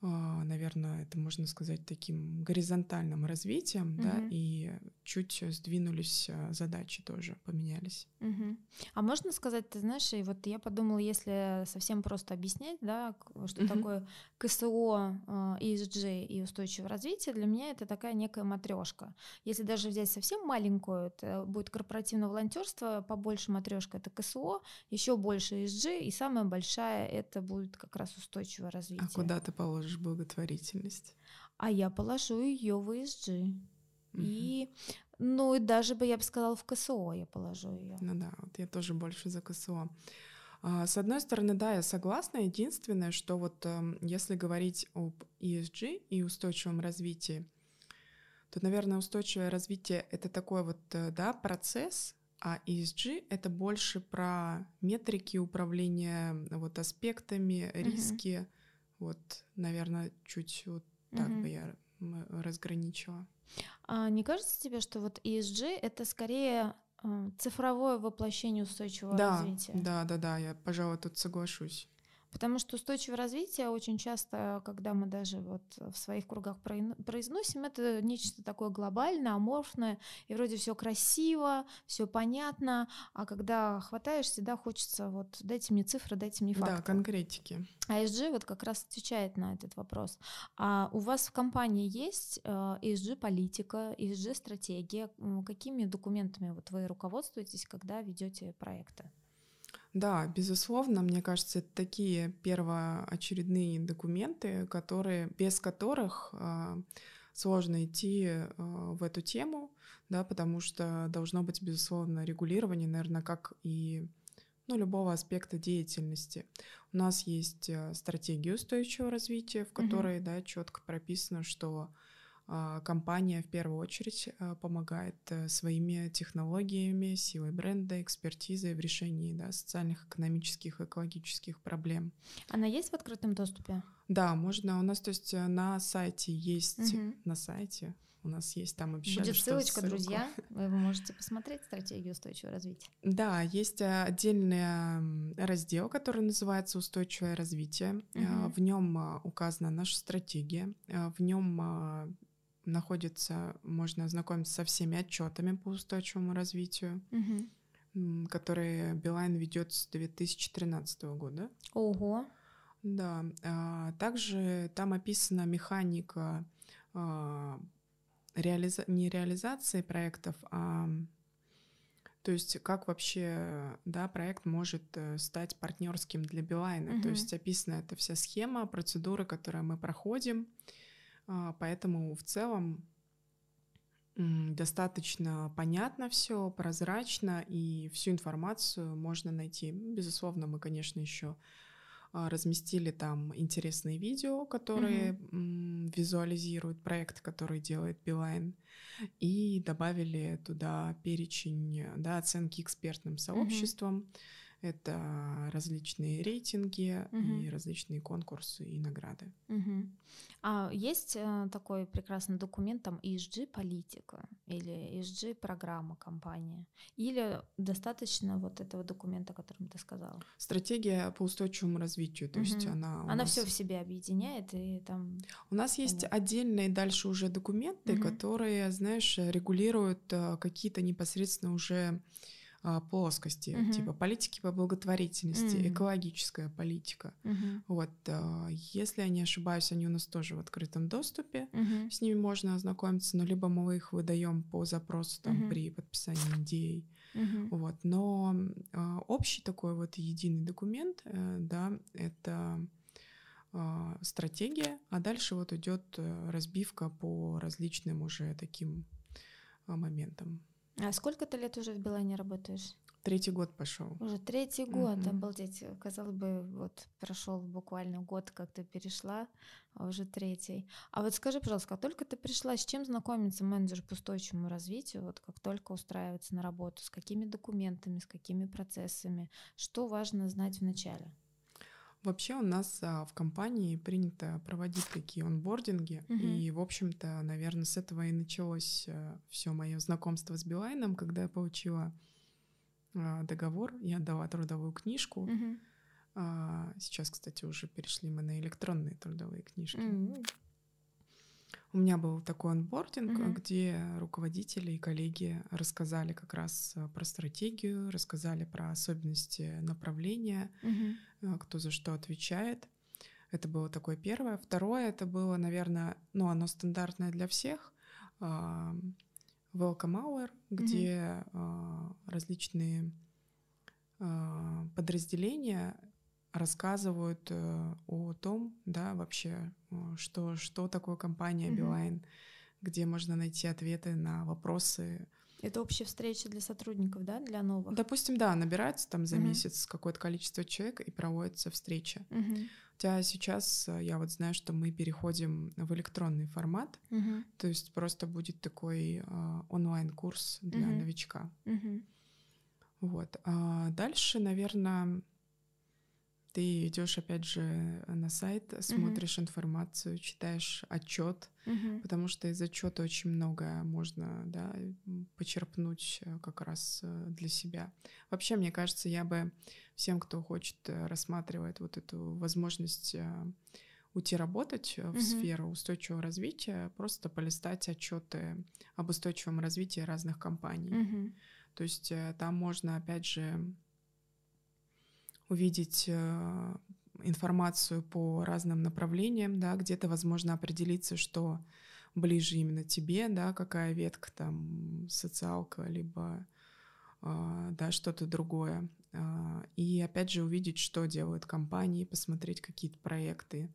наверное, это можно сказать таким горизонтальным развитием, угу. да, и чуть сдвинулись а, задачи тоже, поменялись. Угу. А можно сказать, ты знаешь, и вот я подумала, если совсем просто объяснять, да, что угу. такое КСО, ESG и устойчивое развитие, для меня это такая некая матрешка. Если даже взять совсем маленькую, это будет корпоративное волонтерство, побольше матрешка это КСО, еще больше ESG, и самая большая это будет как раз устойчивое а развитие. А куда ты положишь? Положишь благотворительность? А я положу ее в ESG. Угу. И, ну, и даже бы я бы сказала, в КСО я положу ее. Ну да, вот я тоже больше за КСО. А, с одной стороны, да, я согласна. Единственное, что вот эм, если говорить об ESG и устойчивом развитии, то, наверное, устойчивое развитие — это такой вот, э, да, процесс, а ESG — это больше про метрики управления вот аспектами, риски, uh-huh вот, наверное, чуть вот так угу. бы я разграничила. А не кажется тебе, что вот ESG это скорее э, цифровое воплощение устойчивого да, развития? Да, да, да, я, пожалуй, тут соглашусь. Потому что устойчивое развитие очень часто, когда мы даже вот в своих кругах произносим, это нечто такое глобальное, аморфное, и вроде все красиво, все понятно, а когда хватаешься, да, хочется вот дайте мне цифры, дайте мне факты. Да, конкретики. А ESG вот как раз отвечает на этот вопрос. А у вас в компании есть э, ESG-политика, ESG-стратегия? Какими документами вот вы руководствуетесь, когда ведете проекты? Да, безусловно, мне кажется, это такие первоочередные документы, которые, без которых э, сложно идти э, в эту тему, да, потому что должно быть, безусловно, регулирование, наверное, как и ну, любого аспекта деятельности. У нас есть э, стратегия устойчивого развития, в которой, угу. да, четко прописано, что а, компания в первую очередь э, помогает э, своими технологиями, силой бренда, экспертизой в решении да, социальных, экономических, экологических проблем. Она есть в открытом доступе? Да, можно. У нас, то есть, на сайте есть, угу. на сайте у нас есть там обещали, Будет ссылочка, ссылку. друзья. Вы можете посмотреть стратегию устойчивого развития. Да, есть э, отдельный раздел, который называется «Устойчивое развитие». Угу. В нем э, указана наша стратегия. В нем находится, можно ознакомиться со всеми отчетами по устойчивому развитию, угу. которые Билайн ведет с 2013 года. Ого! Да, а, также там описана механика реализа... не реализации проектов, а то есть как вообще да, проект может э, стать партнерским для Билайна. Угу. То есть описана эта вся схема, процедуры, которые мы проходим. А, поэтому в целом достаточно понятно все, прозрачно, и всю информацию можно найти. Безусловно, мы, конечно, еще а, разместили там интересные видео, которые mm-hmm. визуализируют проект, который делает Билайн, и добавили туда перечень да, оценки экспертным сообществом. Mm-hmm это различные рейтинги угу. и различные конкурсы и награды. Угу. А есть э, такой прекрасный документ, там ESG политика или ESG программа компании? Или достаточно вот этого документа, о котором ты сказала? Стратегия по устойчивому развитию, то угу. есть она... Она нас... все в себе объединяет и там... У нас Понятно. есть отдельные дальше уже документы, угу. которые, знаешь, регулируют э, какие-то непосредственно уже а, плоскости, угу. типа политики по благотворительности, угу. экологическая политика. Угу. Вот, а, если я не ошибаюсь, они у нас тоже в открытом доступе, угу. с ними можно ознакомиться, но либо мы их выдаем по запросу там угу. при подписании идей. Угу. Вот, но а, общий такой вот единый документ, э, да, это стратегия, а дальше вот идет э, разбивка по различным уже таким моментам. А сколько ты лет уже в Билайне работаешь? Третий год пошел. Уже третий год, mm-hmm. обалдеть. Казалось бы, вот прошел буквально год, как ты перешла, а уже третий. А вот скажи, пожалуйста, как только ты пришла, с чем знакомится менеджер по устойчивому развитию, вот как только устраивается на работу, с какими документами, с какими процессами, что важно знать в начале? Вообще у нас а, в компании принято проводить такие онбординги, угу. и, в общем-то, наверное, с этого и началось а, все мое знакомство с Билайном, когда я получила а, договор, я отдала трудовую книжку. Угу. А, сейчас, кстати, уже перешли мы на электронные трудовые книжки. Угу. У меня был такой онбординг, mm-hmm. где руководители и коллеги рассказали как раз э, про стратегию, рассказали про особенности направления, mm-hmm. Кто за что отвечает. Это было такое первое. Второе, это было, наверное, ну, оно стандартное для всех. Welcome Hour, где mm-hmm. различные подразделения рассказывают э, о том, да, вообще, что, что такое компания Билайн, mm-hmm. где можно найти ответы на вопросы. Это общая встреча для сотрудников, да, для новых? Допустим, да, набирается там за mm-hmm. месяц какое-то количество человек и проводится встреча. Mm-hmm. Хотя сейчас э, я вот знаю, что мы переходим в электронный формат, mm-hmm. то есть просто будет такой э, онлайн-курс для mm-hmm. новичка. Mm-hmm. Вот. А дальше, наверное, ты идешь опять же на сайт, смотришь mm-hmm. информацию, читаешь отчет, mm-hmm. потому что из отчета очень много можно да, почерпнуть э, как раз э, для себя. Вообще, мне кажется, я бы всем, кто хочет, э, рассматривать вот эту возможность уйти работать в mm-hmm. сферу устойчивого развития, просто полистать отчеты об устойчивом развитии разных компаний. Mm-hmm. То есть там можно, опять же, увидеть э, информацию по разным направлениям, да, где-то, возможно, определиться, что ближе именно тебе, да, какая ветка там, социалка, либо э, да, что-то другое. Э, и опять же увидеть, что делают компании, посмотреть какие-то проекты.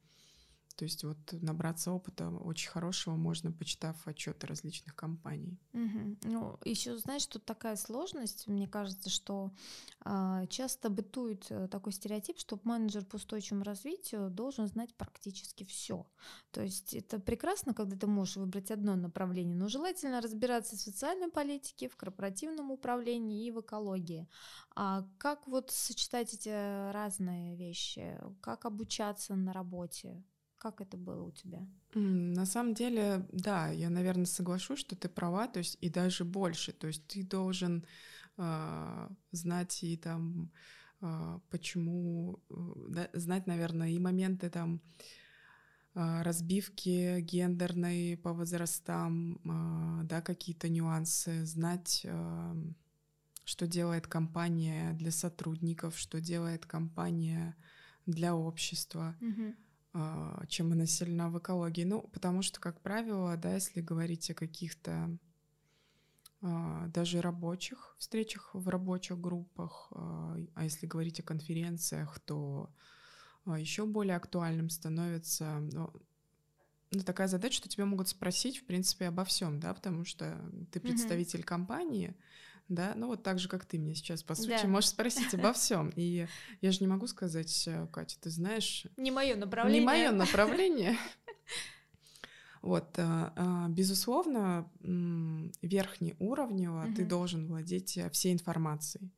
То есть вот набраться опыта очень хорошего можно, почитав отчеты различных компаний. Угу. Ну, еще знаешь, тут такая сложность, мне кажется, что э, часто бытует э, такой стереотип, что менеджер по устойчивому развитию должен знать практически все. То есть это прекрасно, когда ты можешь выбрать одно направление, но желательно разбираться в социальной политике, в корпоративном управлении и в экологии. А как вот сочетать эти разные вещи? Как обучаться на работе? Как это было у тебя? На самом деле, да, я, наверное, соглашусь, что ты права, то есть и даже больше. То есть ты должен э, знать и там, э, почему, да, знать, наверное, и моменты там э, разбивки гендерной по возрастам, э, да, какие-то нюансы, знать, э, что делает компания для сотрудников, что делает компания для общества. А, чем она сильна в экологии. Ну, потому что, как правило, да, если говорить о каких-то а, даже рабочих встречах в рабочих группах, а, а если говорить о конференциях, то еще более актуальным становится ну, ну, такая задача, что тебя могут спросить, в принципе, обо всем, да, потому что ты представитель mm-hmm. компании, да, ну вот так же, как ты мне сейчас, по сути, да. можешь спросить обо всем. И я же не могу сказать, э, Катя, ты знаешь... Не мое направление. Не мое направление. Вот, э, э, безусловно, верхний уровнево ты должен владеть всей информацией.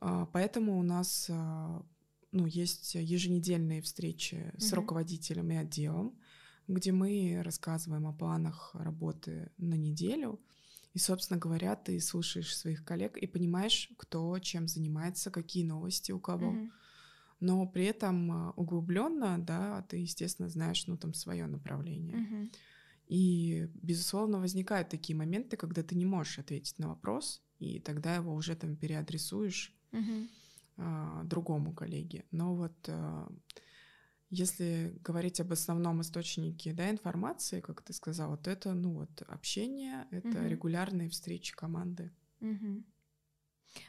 Поэтому у нас ну, есть еженедельные встречи с руководителем и отделом, где мы рассказываем о планах работы на неделю, и, собственно говоря, ты слушаешь своих коллег и понимаешь, кто чем занимается, какие новости у кого. Mm-hmm. Но при этом а, углубленно, да, ты, естественно, знаешь, ну, там, свое направление. Mm-hmm. И, безусловно, возникают такие моменты, когда ты не можешь ответить на вопрос, и тогда его уже там переадресуешь mm-hmm. а, другому коллеге. Но вот а, если говорить об основном источнике да, информации, как ты сказала, то это ну, вот, общение, это угу. регулярные встречи команды. Угу.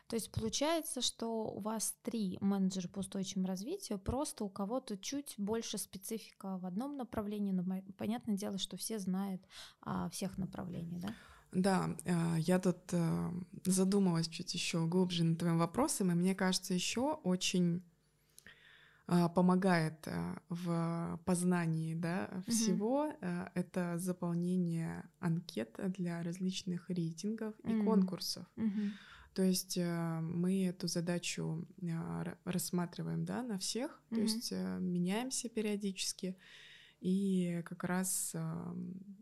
То есть получается, что у вас три менеджера по устойчивому развитию, просто у кого-то чуть больше специфика в одном направлении, но понятное дело, что все знают о всех направлениях, да? Да, э, я тут э, задумалась чуть еще глубже над твоим вопросом, и мне кажется, еще очень помогает а, в познании да, всего, mm-hmm. это заполнение анкет для различных рейтингов и mm-hmm. конкурсов. Mm-hmm. То есть мы эту задачу рассматриваем да, на всех, mm-hmm. то есть меняемся периодически, и как раз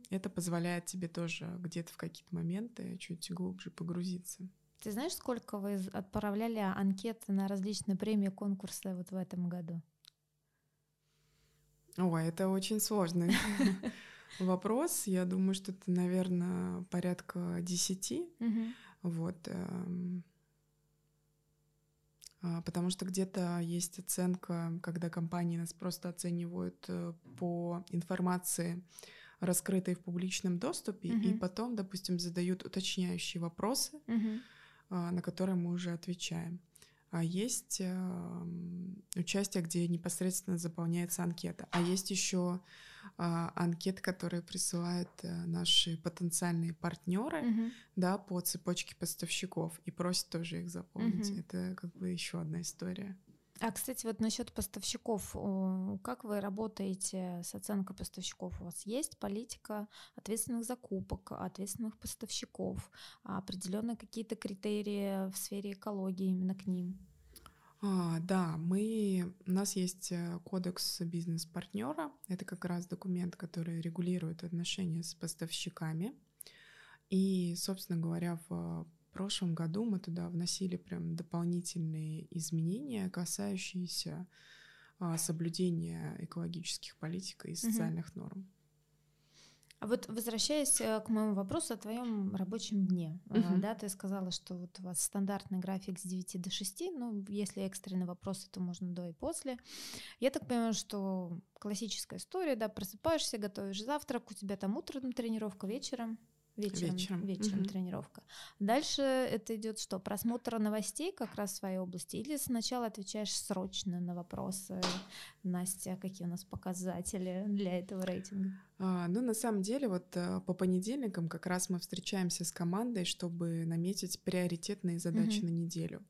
это позволяет тебе тоже где-то в какие-то моменты чуть глубже погрузиться. Ты знаешь, сколько вы отправляли анкеты на различные премии, конкурсы вот в этом году? Ой, это очень сложный вопрос. Я думаю, что это, наверное, порядка десяти. Вот. Эм, а, потому что где-то есть оценка, когда компании нас просто оценивают э, по информации, раскрытой в публичном доступе, и потом, допустим, задают уточняющие вопросы. А, на которые мы уже отвечаем. А есть эм, участие, где непосредственно заполняется анкета. А есть еще а, анкеты, которые присылают э, наши потенциальные партнеры, угу. да, по цепочке поставщиков и просят тоже их заполнить. Угу. Это как бы еще одна история. А, кстати, вот насчет поставщиков, как вы работаете с оценкой поставщиков? У вас есть политика ответственных закупок, ответственных поставщиков, определенные какие-то критерии в сфере экологии именно к ним? А, да, мы, у нас есть э, кодекс бизнес-партнера. Это как раз документ, который регулирует отношения с поставщиками. И, собственно говоря, в в прошлом году мы туда вносили прям дополнительные изменения, касающиеся а, соблюдения экологических политик и социальных угу. норм. А вот возвращаясь э, к моему вопросу о твоем рабочем дне, uh да, ты сказала, что вот у вас стандартный график с 9 до 6, ну, если экстренные вопросы, то можно до и после. Я так понимаю, что классическая история, да, просыпаешься, готовишь завтрак, у тебя там утром тренировка, вечером Вечером, вечером. вечером угу. тренировка. Дальше это идет что? Просмотр новостей как раз в своей области? Или сначала отвечаешь срочно на вопросы? Настя, какие у нас показатели для этого рейтинга? А, ну, на самом деле, вот э, по понедельникам как раз мы встречаемся с командой, чтобы наметить приоритетные задачи угу. на неделю.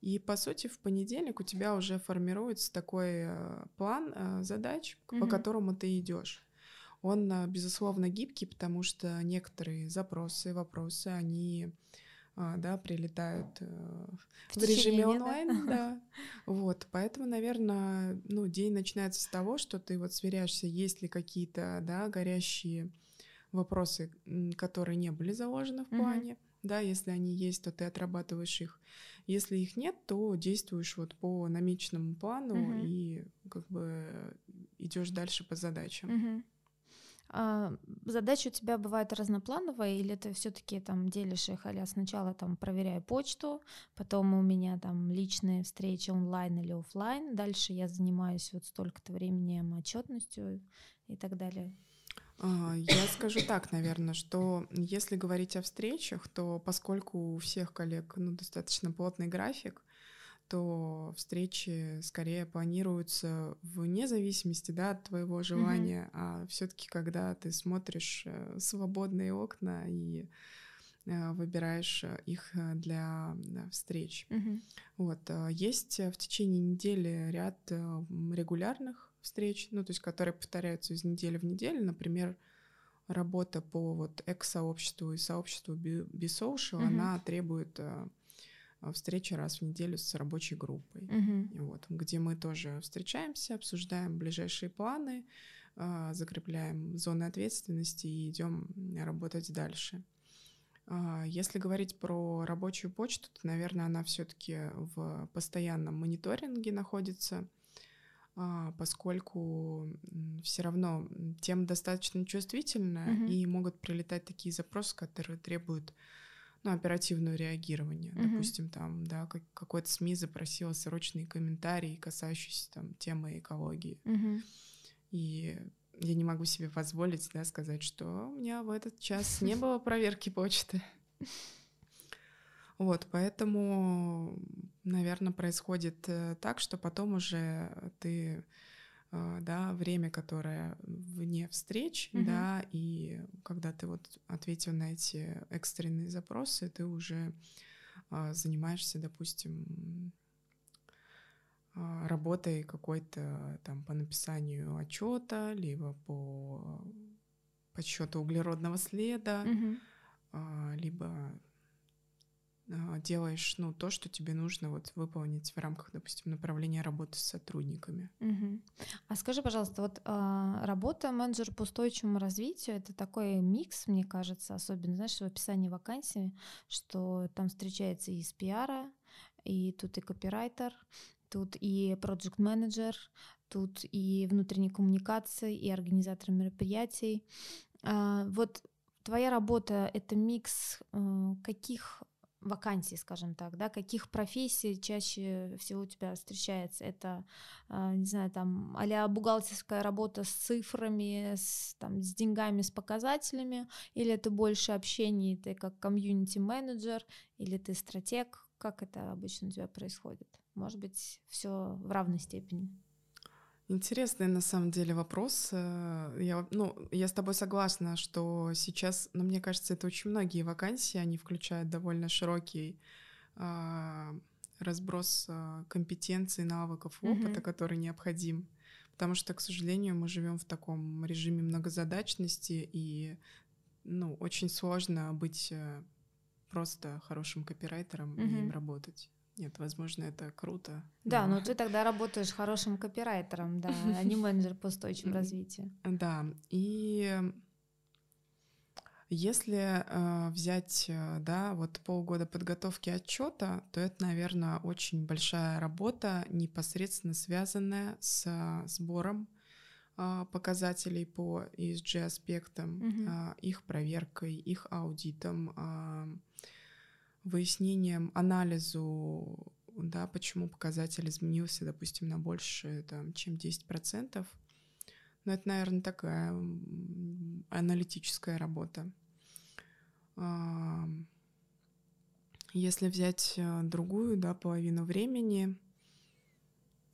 И по сути в понедельник у тебя уже формируется такой э, план э, задач, угу. по которому ты идешь. Он, э, безусловно, гибкий, потому что некоторые запросы, вопросы, они а, да, прилетают в, в режиме онлайн, да. Вот, поэтому, наверное, ну, день начинается с того, что ты вот сверяешься, есть ли какие-то, да, горящие вопросы, которые не были заложены в плане, mm-hmm. да, если они есть, то ты отрабатываешь их. Если их нет, то действуешь вот по намеченному плану mm-hmm. и как бы идешь дальше по задачам. Mm-hmm. А, задачи у тебя бывают разноплановые, или ты все-таки там делишь их, а сначала там проверяю почту, потом у меня там личные встречи онлайн или офлайн, дальше я занимаюсь вот столько-то времени отчетностью и так далее. А, я скажу так, наверное, что если говорить о встречах, то поскольку у всех коллег ну, достаточно плотный график, то встречи скорее планируются вне зависимости да, от твоего желания, mm-hmm. а все-таки когда ты смотришь э, свободные окна и э, выбираешь э, их для встреч. Mm-hmm. Вот. Есть в течение недели ряд регулярных встреч, ну, то есть которые повторяются из недели в неделю, например, работа по вот экс-сообществу и сообществу B-Social, mm-hmm. она требует а, встречи раз в неделю с рабочей группой, угу. вот, где мы тоже встречаемся, обсуждаем ближайшие планы, а, закрепляем зоны ответственности и идем работать дальше. А, если говорить про рабочую почту, то, наверное, она все-таки в постоянном мониторинге находится, поскольку все равно тема достаточно чувствительная, mm и могут прилетать такие запросы, которые требуют ну, оперативное реагирование. Mm-hmm. Допустим, там, да, как, какой-то СМИ запросила срочные комментарии, касающиеся там темы экологии. Mm-hmm. И я не могу себе позволить, да, сказать, что у меня в этот час не было проверки почты. Вот, поэтому, наверное, происходит э, так, что потом уже ты да, время, которое вне встреч, mm-hmm. да, и когда ты вот ответил на эти экстренные запросы, ты уже а, занимаешься, допустим, а, работой какой-то там по написанию отчета, либо по подсчету углеродного следа, а, либо а, делаешь ну, то, что тебе нужно вот выполнить в рамках, допустим, направления работы с сотрудниками. Угу. А скажи, пожалуйста, вот а, работа менеджера по устойчивому развитию это такой микс, мне кажется, особенно, знаешь, в описании вакансии, что там встречается и из пиара, и тут и копирайтер, тут и проект менеджер тут и внутренние коммуникации, и организатор мероприятий. А, вот твоя работа — это микс э, каких вакансий, скажем так, да, каких профессий чаще всего у тебя встречается? Это, а, не знаю, там, а бухгалтерская работа с цифрами, с, там, с деньгами, с показателями, или это больше общение, ты как комьюнити-менеджер, или ты стратег? Как это обычно у тебя происходит? Может быть, все в равной степени? Интересный на самом деле вопрос. Э, я, ну, я с тобой согласна, что сейчас, ну, мне кажется, это очень многие вакансии, они включают довольно широкий э, разброс э, компетенций, навыков, опыта, mm-hmm. который необходим. Потому что, к сожалению, мы живем в таком режиме многозадачности, и ну, очень сложно быть э, просто хорошим копирайтером mm-hmm. и им работать. Нет, возможно, это круто. Да, но, но ты тогда работаешь хорошим копирайтером, да, а не менеджер по устойчивому развитию. Да, и если э, взять, э, да, вот полгода подготовки отчета, то это, наверное, очень большая работа, непосредственно связанная с сбором э, показателей по ESG аспектам, mm-hmm. э, их проверкой, их аудитом. Э, выяснением, анализу, да, почему показатель изменился, допустим, на больше, там, чем 10%. Но это, наверное, такая аналитическая работа. Если взять э, другую, да, половину времени,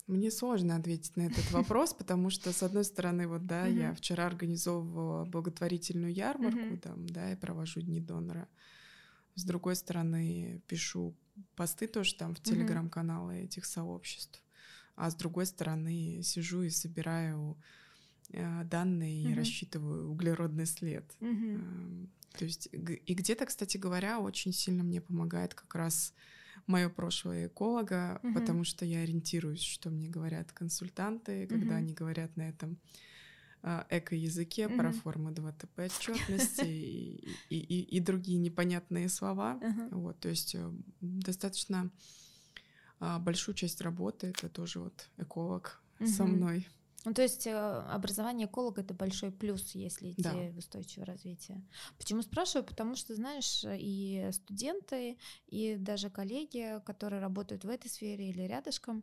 мне сложно ответить на этот вопрос, потому что, с одной стороны, вот, да, я вчера организовывала благотворительную ярмарку, там, да, и провожу дни донора. С другой стороны, пишу посты тоже там в телеграм-каналы mm-hmm. этих сообществ. А с другой стороны, сижу и собираю э, данные mm-hmm. и рассчитываю углеродный след. Mm-hmm. То есть и где-то, кстати говоря, очень сильно мне помогает как раз мое прошлое эколога, угу. потому что я ориентируюсь, что мне говорят консультанты, когда угу. они говорят на этом эко-языке угу. про формы 2ТП отчетности и, и, и, и другие непонятные слова. Вот, то есть э, достаточно а, большую часть работы это тоже вот эколог со мной. Ну, то есть э, образование эколога это большой плюс, если идти да. в устойчивое развитие. Почему спрашиваю? Потому что, знаешь, и студенты, и даже коллеги, которые работают в этой сфере или рядышком,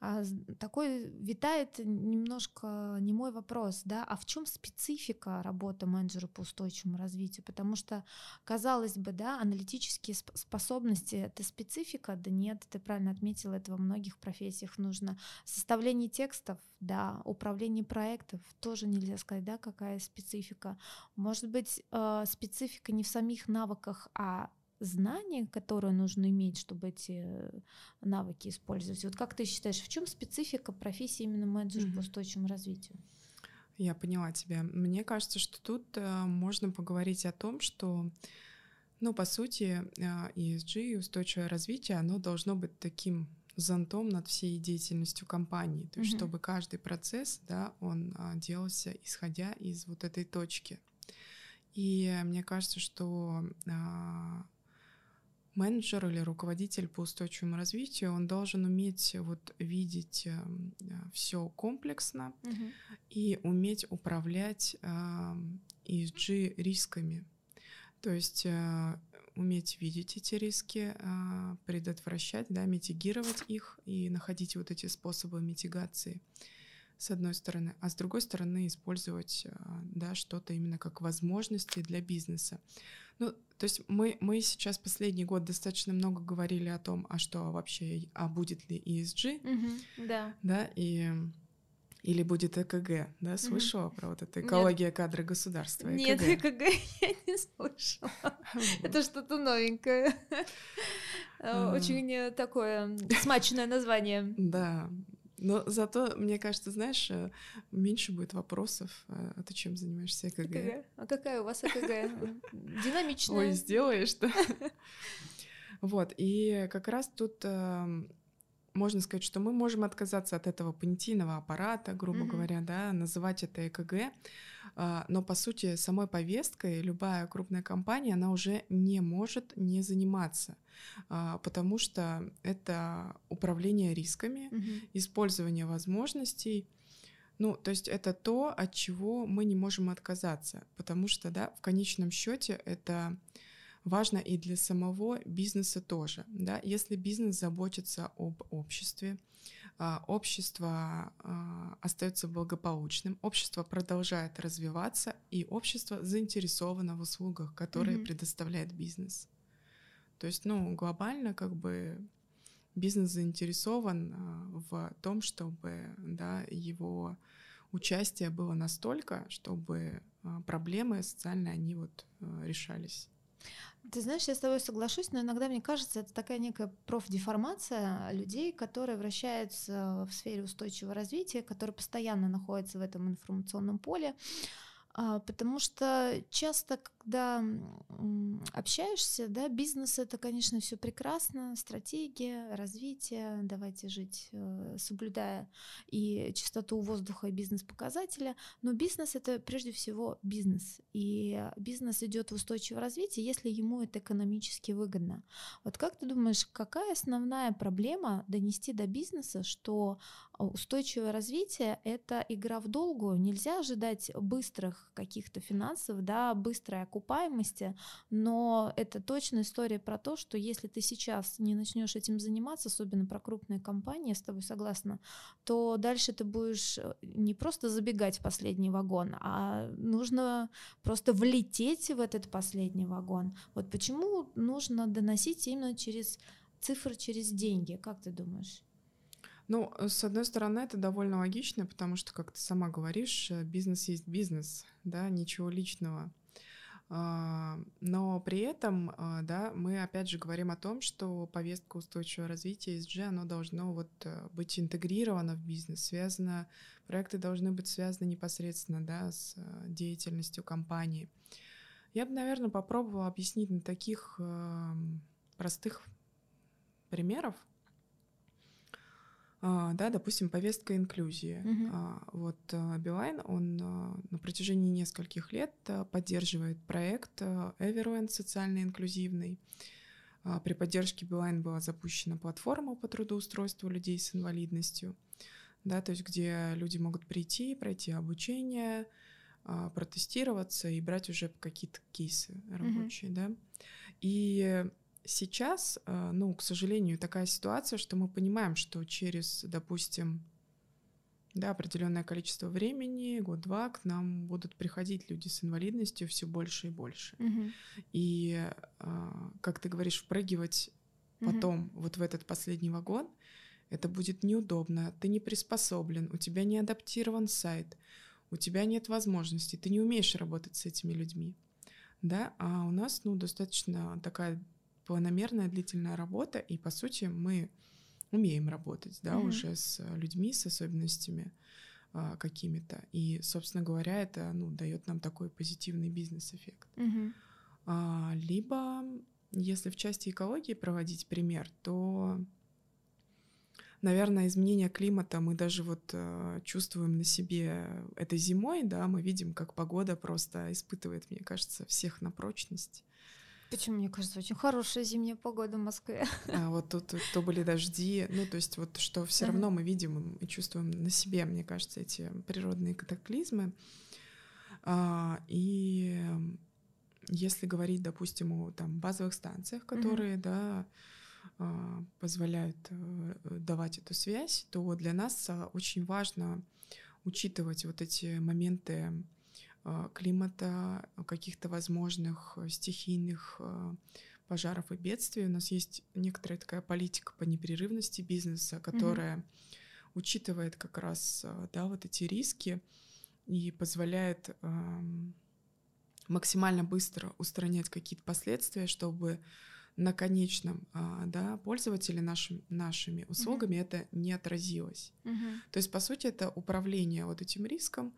а, такой витает немножко не мой вопрос, да, а в чем специфика работы менеджера по устойчивому развитию? Потому что, казалось бы, да, аналитические способности — это специфика, да нет, ты правильно отметила, это во многих профессиях нужно. Составление текстов, да, управление проектов тоже нельзя сказать, да, какая специфика. Может быть, э, специфика не в самих навыках, а знания, которые нужно иметь, чтобы эти навыки использовать. Вот как ты считаешь, в чем специфика профессии именно менеджера mm-hmm. по устойчивому развитию? Я поняла тебя. Мне кажется, что тут э, можно поговорить о том, что, ну, по сути, э, ESG и устойчивое развитие, оно должно быть таким зонтом над всей деятельностью компании, то есть mm-hmm. чтобы каждый процесс, да, он а, делался исходя из вот этой точки. И мне кажется, что а, менеджер или руководитель по устойчивому развитию, он должен уметь вот видеть э, все комплексно mm-hmm. и уметь управлять ESG рисками. То есть э, уметь видеть эти риски, а, предотвращать, да, митигировать их и находить вот эти способы митигации с одной стороны, а с другой стороны использовать а, да, что-то именно как возможности для бизнеса. Ну, то есть мы, мы сейчас последний год достаточно много говорили о том, а что вообще, а будет ли ESG, угу, да. да, и или будет ЭКГ, да, слышала mm-hmm. про вот это экология Нет. кадры государства? ЭКГ. Нет, ЭКГ я не слышала. Это что-то новенькое. Очень такое смачное название. Да, но зато, мне кажется, знаешь, э, меньше будет вопросов. А, ты чем занимаешься ЭКГ? ЭКГ. А какая у вас ЭКГ? Динамичная. Ой, сделаешь, да? Вот, и как раз тут эм, можно сказать, что мы можем отказаться от этого понятийного аппарата, грубо mm-hmm. говоря, да, называть это ЭКГ, а, но по сути самой повесткой любая крупная компания, она уже не может не заниматься, а, потому что это управление рисками, mm-hmm. использование возможностей, ну, то есть это то, от чего мы не можем отказаться, потому что, да, в конечном счете это важно и для самого бизнеса тоже. Да? Если бизнес заботится об обществе, а, общество а, остается благополучным, общество продолжает развиваться, и общество заинтересовано в услугах, которые mm-hmm. предоставляет бизнес. То есть, ну, глобально как бы бизнес заинтересован а, в том, чтобы да, его участие было настолько, чтобы проблемы социальные, они вот решались. Ты знаешь, я с тобой соглашусь, но иногда мне кажется, это такая некая профдеформация людей, которые вращаются в сфере устойчивого развития, которые постоянно находятся в этом информационном поле, потому что часто, когда общаешься, да, бизнес это, конечно, все прекрасно, стратегия, развитие, давайте жить, э, соблюдая и чистоту воздуха и бизнес-показателя, но бизнес это прежде всего бизнес, и бизнес идет в устойчивое развитие, если ему это экономически выгодно. Вот как ты думаешь, какая основная проблема донести до бизнеса, что устойчивое развитие это игра в долгую, нельзя ожидать быстрых каких-то финансов, да, быстрой окупаемости, но это точно история про то, что если ты сейчас не начнешь этим заниматься, особенно про крупные компании, я с тобой согласна, то дальше ты будешь э, не просто забегать в последний вагон, а нужно просто влететь в этот последний вагон. Вот почему нужно доносить именно через цифры, через деньги, как ты думаешь? Ну, э, с одной стороны, это довольно логично, потому что, как ты сама говоришь, э, бизнес есть бизнес, да, ничего личного. А, но при этом, а, да, мы опять же говорим о том, что повестка устойчивого развития ESG, оно должно вот э, быть интегрировано в бизнес, связано, проекты должны быть связаны непосредственно, да, с деятельностью компании. Я бы, наверное, попробовала объяснить на таких простых примеров, да, допустим, повестка инклюзии. Uh-huh. Вот а, Билайн, он на протяжении нескольких лет поддерживает проект Everland социально инклюзивный. При поддержке Билайн была запущена платформа по трудоустройству людей с инвалидностью, да, то есть где люди могут прийти, пройти обучение, протестироваться и брать уже какие-то кейсы рабочие, uh-huh. да. И сейчас, э, ну, к сожалению, такая ситуация, что мы понимаем, что через, допустим, да, определенное количество времени, год-два, к нам будут приходить люди с инвалидностью все больше и больше. Угу. И, э, как ты говоришь, впрыгивать угу. потом вот в этот последний вагон, это будет неудобно, ты не приспособлен, у тебя не адаптирован сайт, у тебя нет возможностей, ты не умеешь работать с этими людьми. Да, а у нас, ну, достаточно такая планомерная длительная работа, и по сути мы умеем работать, да, mm-hmm. уже с людьми с особенностями а, какими-то. И, собственно говоря, это ну, дает нам такой позитивный бизнес-эффект. Mm-hmm. А, либо, если в части экологии проводить пример, то, наверное, изменение климата мы даже вот а, чувствуем на себе этой зимой, да, мы видим, как погода просто испытывает, мне кажется, всех на прочность. Почему, мне кажется, очень хорошая зимняя погода в Москве. А вот тут то были дожди, ну то есть вот что все равно мы видим и чувствуем на себе, мне кажется, эти природные катаклизмы. А, и если говорить, допустим, о там базовых станциях, которые, mm-hmm. да, а, позволяют э, давать эту связь, то для нас а, очень важно учитывать вот эти моменты климата, каких-то возможных э, стихийных э, пожаров и бедствий. У нас есть некоторая такая политика по непрерывности бизнеса, которая mm-hmm. учитывает как раз да, вот эти риски и позволяет максимально быстро устранять какие-то последствия, чтобы на конечном да, пользователе нашим, нашими услугами mm-hmm. это не отразилось. Mm-hmm. То есть, по сути, это управление вот этим риском,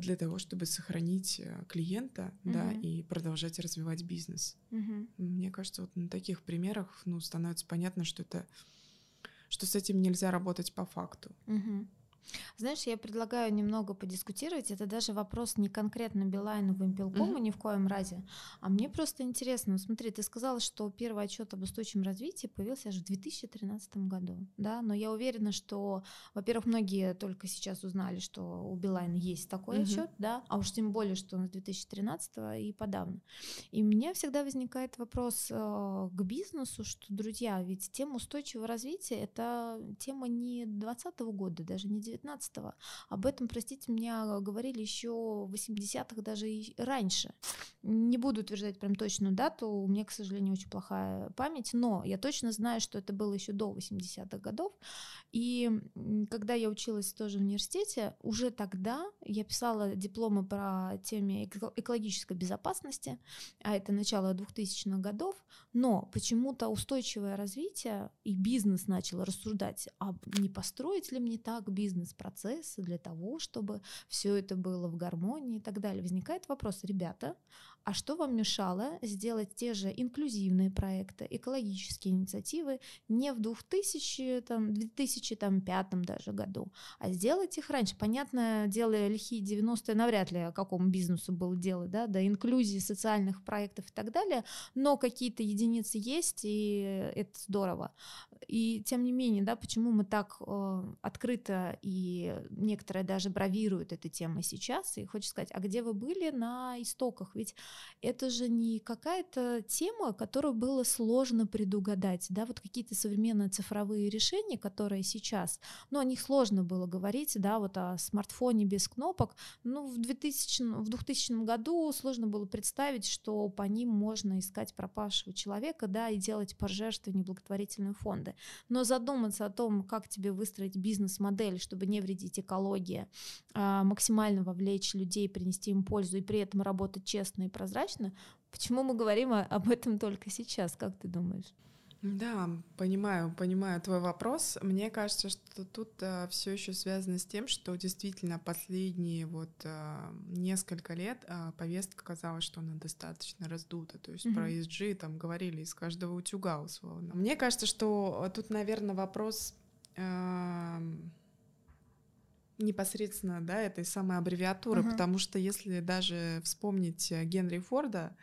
для того, чтобы сохранить э, клиента, угу. да, и продолжать развивать бизнес. Угу. Мне кажется, вот на таких примерах, ну, становится понятно, что это, что с этим нельзя работать по факту. Угу. Знаешь, я предлагаю немного подискутировать. Это даже вопрос не конкретно Билайну, Вимпелкому mm-hmm. ни в коем разе, а мне просто интересно. Ну, смотри, ты сказала, что первый отчет об устойчивом развитии появился аж в 2013 году, да, но я уверена, что, во-первых, многие только сейчас узнали, что у Билайна есть такой mm-hmm. отчет, да, а уж тем более, что он с 2013 и подавно. И у меня всегда возникает вопрос э, к бизнесу, что, друзья, ведь тема устойчивого развития это тема не 2020 года, даже не 19-го. Об этом, простите меня, говорили еще в 80-х, даже и раньше. Не буду утверждать прям точную дату, у меня, к сожалению, очень плохая память, но я точно знаю, что это было еще до 80-х годов. И когда я училась тоже в университете, уже тогда я писала дипломы по теме экологической безопасности, а это начало 2000-х годов, но почему-то устойчивое развитие и бизнес начал рассуждать, а не построить ли мне так бизнес-процессы для того, чтобы все это было в гармонии и так далее. Возникает вопрос, ребята, а что вам мешало сделать те же инклюзивные проекты, экологические инициативы не в 2000, там, 2005 даже году, а сделать их раньше? Понятно, делая лихие 90-е, навряд ли какому бизнесу было дело, да, до инклюзии социальных проектов и так далее, но какие-то единицы есть, и это здорово. И тем не менее, да, почему мы так э, открыто и некоторые даже бравируют этой темой сейчас, и хочется сказать, а где вы были на истоках? Ведь это же не какая-то тема, которую было сложно предугадать, да, вот какие-то современные цифровые решения, которые сейчас, ну, о них сложно было говорить, да, вот о смартфоне без кнопок, ну, в 2000, в 2000 году сложно было представить, что по ним можно искать пропавшего человека, да, и делать пожертвования благотворительные фонды. Но задуматься о том, как тебе выстроить бизнес-модель, чтобы не вредить экологии, а, максимально вовлечь людей, принести им пользу и при этом работать честно и прозрачно, почему мы говорим об этом только сейчас, как ты думаешь? Да, понимаю, понимаю твой вопрос. Мне кажется, что тут э, все еще связано с тем, что действительно последние вот э, несколько лет э, повестка казалась, что она достаточно раздута. То есть mm-hmm. про ESG там говорили из каждого утюга условно. Мне кажется, что тут, наверное, вопрос э, непосредственно, да, этой самой аббревиатуры, uh-huh. потому что если даже вспомнить Генри Форда,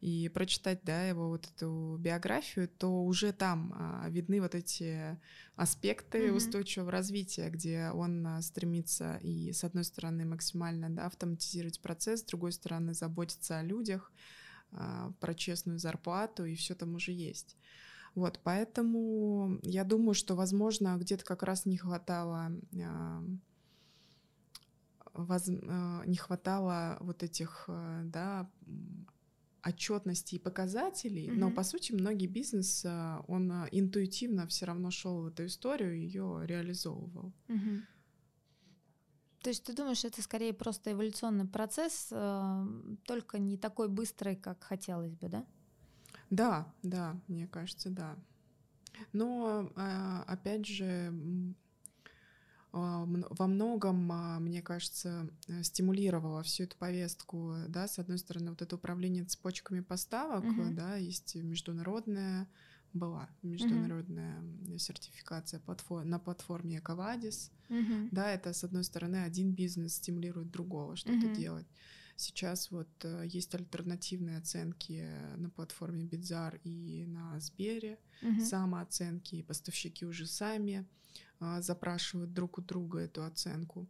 и прочитать, да, его вот эту биографию, то уже там а, видны вот эти аспекты mm-hmm. устойчивого развития, где он а, стремится и, с одной стороны, максимально да, автоматизировать процесс, с другой стороны, заботиться о людях, а, про честную зарплату, и все там уже есть. Вот, поэтому я думаю, что, возможно, где-то как раз не хватало воз, а, не хватало вот этих, а, да, отчетности и показателей, mm-hmm. но по сути многие бизнес а, он интуитивно все равно шел в эту историю и ее реализовывал. Mm-hmm. То есть ты думаешь, это скорее просто эволюционный процесс, э, только не такой быстрый, как хотелось бы, да? Да, да, мне кажется, да. Но э, опять же, во многом, а, мне кажется, э, стимулировала всю эту повестку, да, с одной стороны, вот это управление цепочками поставок, uh-huh. да, есть международная, была международная uh-huh. сертификация платформ, на платформе Эковадис, uh-huh. да, это, с одной стороны, один бизнес стимулирует другого что-то uh-huh. делать. Сейчас вот э, есть альтернативные оценки на платформе Бидзар и на Сбере, uh-huh. самооценки, и поставщики уже сами а, запрашивают друг у друга эту оценку.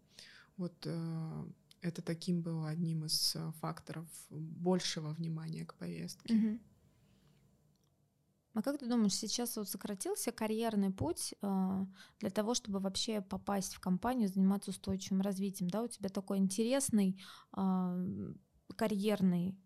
Вот э, это таким было одним из э, факторов большего внимания к повестке. Угу. А как ты думаешь, сейчас вот сократился карьерный путь э, для того, чтобы вообще попасть в компанию, заниматься устойчивым развитием? Да, у тебя такой интересный э, карьерный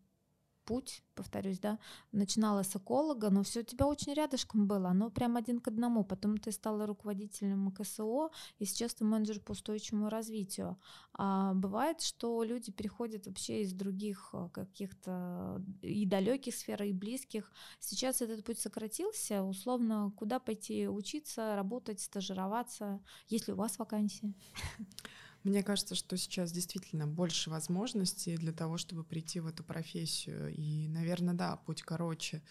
путь, повторюсь, да, начинала с эколога, но все у тебя очень рядышком было, оно прям один к одному. Потом ты стала руководителем КСО, и сейчас ты менеджер по устойчивому развитию. А бывает, что люди переходят вообще из других э, каких-то и далеких сфер, и близких. Сейчас этот путь сократился, условно, куда пойти учиться, работать, стажироваться, есть ли у вас вакансии? Мне кажется, что сейчас действительно больше возможностей для того, чтобы прийти в эту профессию. И, наверное, да, путь короче.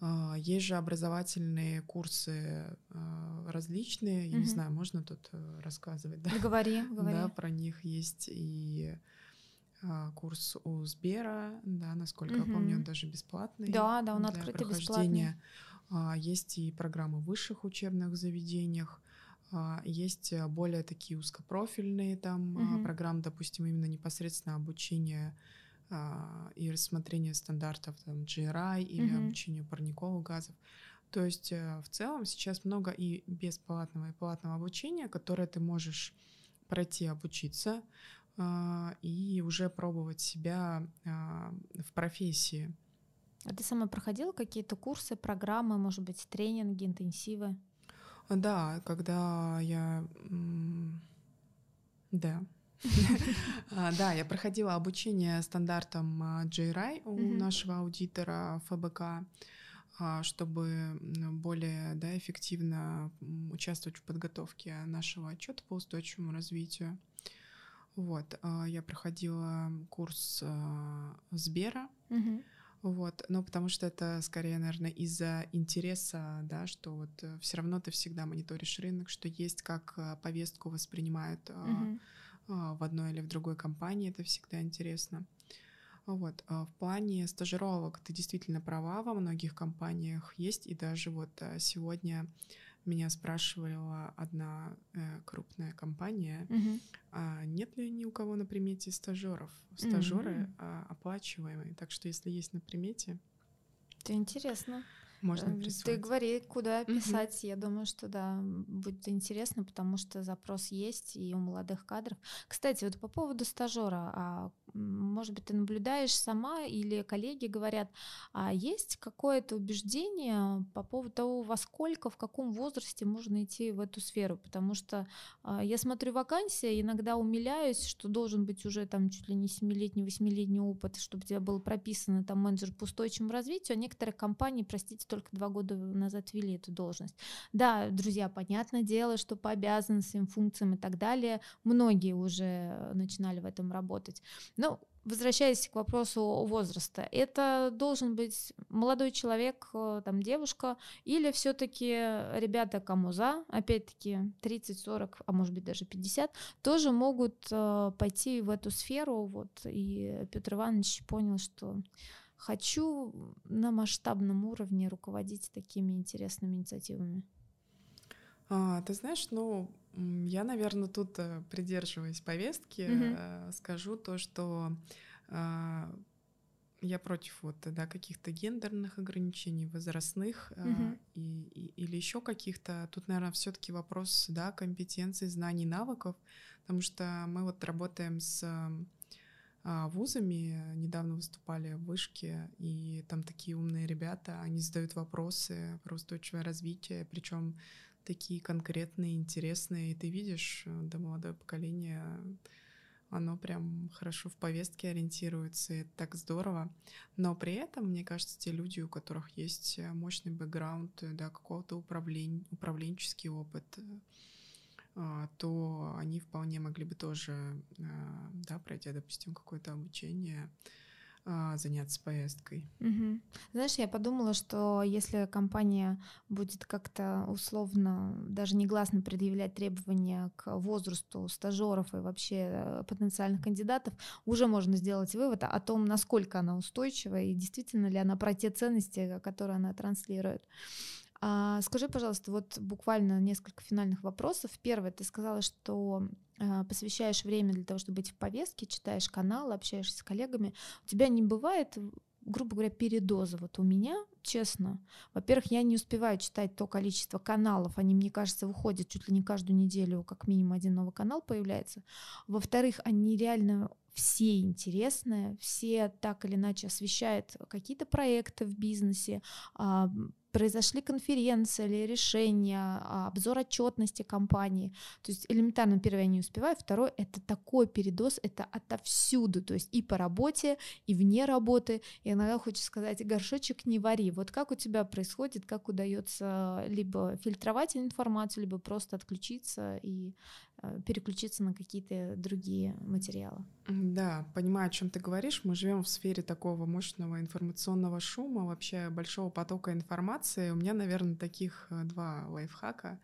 А, есть же образовательные курсы а, различные. Я mm-hmm. не знаю, можно тут э, рассказывать, да? Говори, говори. Да, про них есть и а, курс у Сбера, да, насколько mm-hmm. я помню, он даже бесплатный. Да, да, он открытый бесплатный. Есть и программы в высших учебных заведениях. А, есть э, более такие узкопрофильные там угу. программы, допустим, именно непосредственно обучение а, и рассмотрение стандартов там, GRI или угу. обучение парниковых газов. То есть э, в целом сейчас много и бесплатного, и платного обучения, которое ты можешь пройти, обучиться и уже пробовать себя в профессии. А ты сама проходила какие-то курсы, программы, может быть, тренинги, интенсивы? Да, когда я... Да. А, да, я проходила обучение стандартам JRI у нашего аудитора ФБК, а, чтобы более да, эффективно участвовать в подготовке нашего отчета по устойчивому развитию. Вот, а, я проходила курс Сбера. Uh-huh. Вот, ну, потому что это скорее, наверное, из-за интереса, да, что вот э, все равно ты всегда мониторишь рынок, что есть, как э, повестку воспринимают uh-huh. в одной или в другой компании, это всегда интересно. Вот. В плане стажировок ты действительно права, во многих компаниях есть, и даже вот сегодня меня спрашивала одна э, крупная компания, Мгм. а нет ли ни у кого на примете стажеров? Стажеры Мгм. а, оплачиваемые. Так что, если есть на примете, Это интересно. можно Э, Ты прислать. говори, куда писать. Я думаю, что да, будет интересно, потому что запрос есть и у молодых кадров. Кстати, вот по поводу стажера, а, может быть, ты наблюдаешь сама или коллеги говорят, а есть какое-то убеждение по поводу того, во сколько, в каком возрасте можно идти в эту сферу? Потому что а, я смотрю вакансии, иногда умиляюсь, что должен быть уже там чуть ли не 7-летний, 8-летний опыт, чтобы тебя было прописано там менеджер по устойчивому развитию, а некоторые компании, простите, только два года назад ввели эту должность. Да, друзья, понятное дело, что по обязанностям, функциям и так далее многие уже начинали в этом работать. Но возвращаясь к вопросу возраста, это должен быть молодой человек, э, там девушка, или все-таки ребята кому за, опять-таки 30-40, а может быть даже 50, тоже могут э, пойти в эту сферу. Вот, и Петр Иванович понял, что хочу на масштабном уровне руководить такими интересными инициативами. А, ты знаешь, ну, я, наверное, тут э, придерживаясь повестки, э, скажу то, что а, я против вот, да, каких-то гендерных ограничений, возрастных Мгм. и, и- или еще каких-то. Тут, наверное, все-таки вопрос да, компетенций, знаний, навыков, потому что мы вот работаем с а, вузами, недавно выступали в Вышке, и там такие умные ребята, они задают вопросы про устойчивое развитие, причем такие конкретные, интересные, и ты видишь, э, да, молодое поколение, оно прям хорошо в повестке ориентируется, и это так здорово. Но при этом, мне кажется, те люди, у которых есть э, мощный бэкграунд, э, да, какого-то управлен... управленческий опыт, а, то они вполне могли бы тоже, да, пройти, допустим, какое-то обучение, заняться повесткой. Мгм. Знаешь, я подумала, что если компания будет как-то условно, даже негласно предъявлять требования к возрасту стажеров и вообще потенциальных кандидатов, уже можно сделать вывод о том, насколько она устойчива и действительно ли она про те ценности, которые она транслирует. А, скажи, пожалуйста, вот буквально несколько финальных вопросов. Первое, ты сказала, что а, посвящаешь время для того, чтобы быть в повестке, читаешь каналы, общаешься с коллегами. У тебя не бывает, грубо говоря, передоза? Вот у меня, честно, во-первых, я не успеваю читать то количество каналов, они, мне кажется, выходят чуть ли не каждую неделю, как минимум один новый канал появляется. Во-вторых, они реально все интересные, все так или иначе освещают какие-то проекты в бизнесе, а, произошли конференции или решения, а, обзор отчетности компании. То есть элементарно, первое, я не успеваю, второе, это такой передоз, это отовсюду, то есть и по работе, и вне работы. И иногда хочется сказать, горшочек не вари. Вот как у тебя происходит, как удается либо фильтровать информацию, либо просто отключиться и переключиться на какие-то другие материалы. Да, понимаю, о чем ты говоришь. Мы живем в сфере такого мощного информационного шума, вообще большого потока информации. У меня, наверное, таких э, два лайфхака.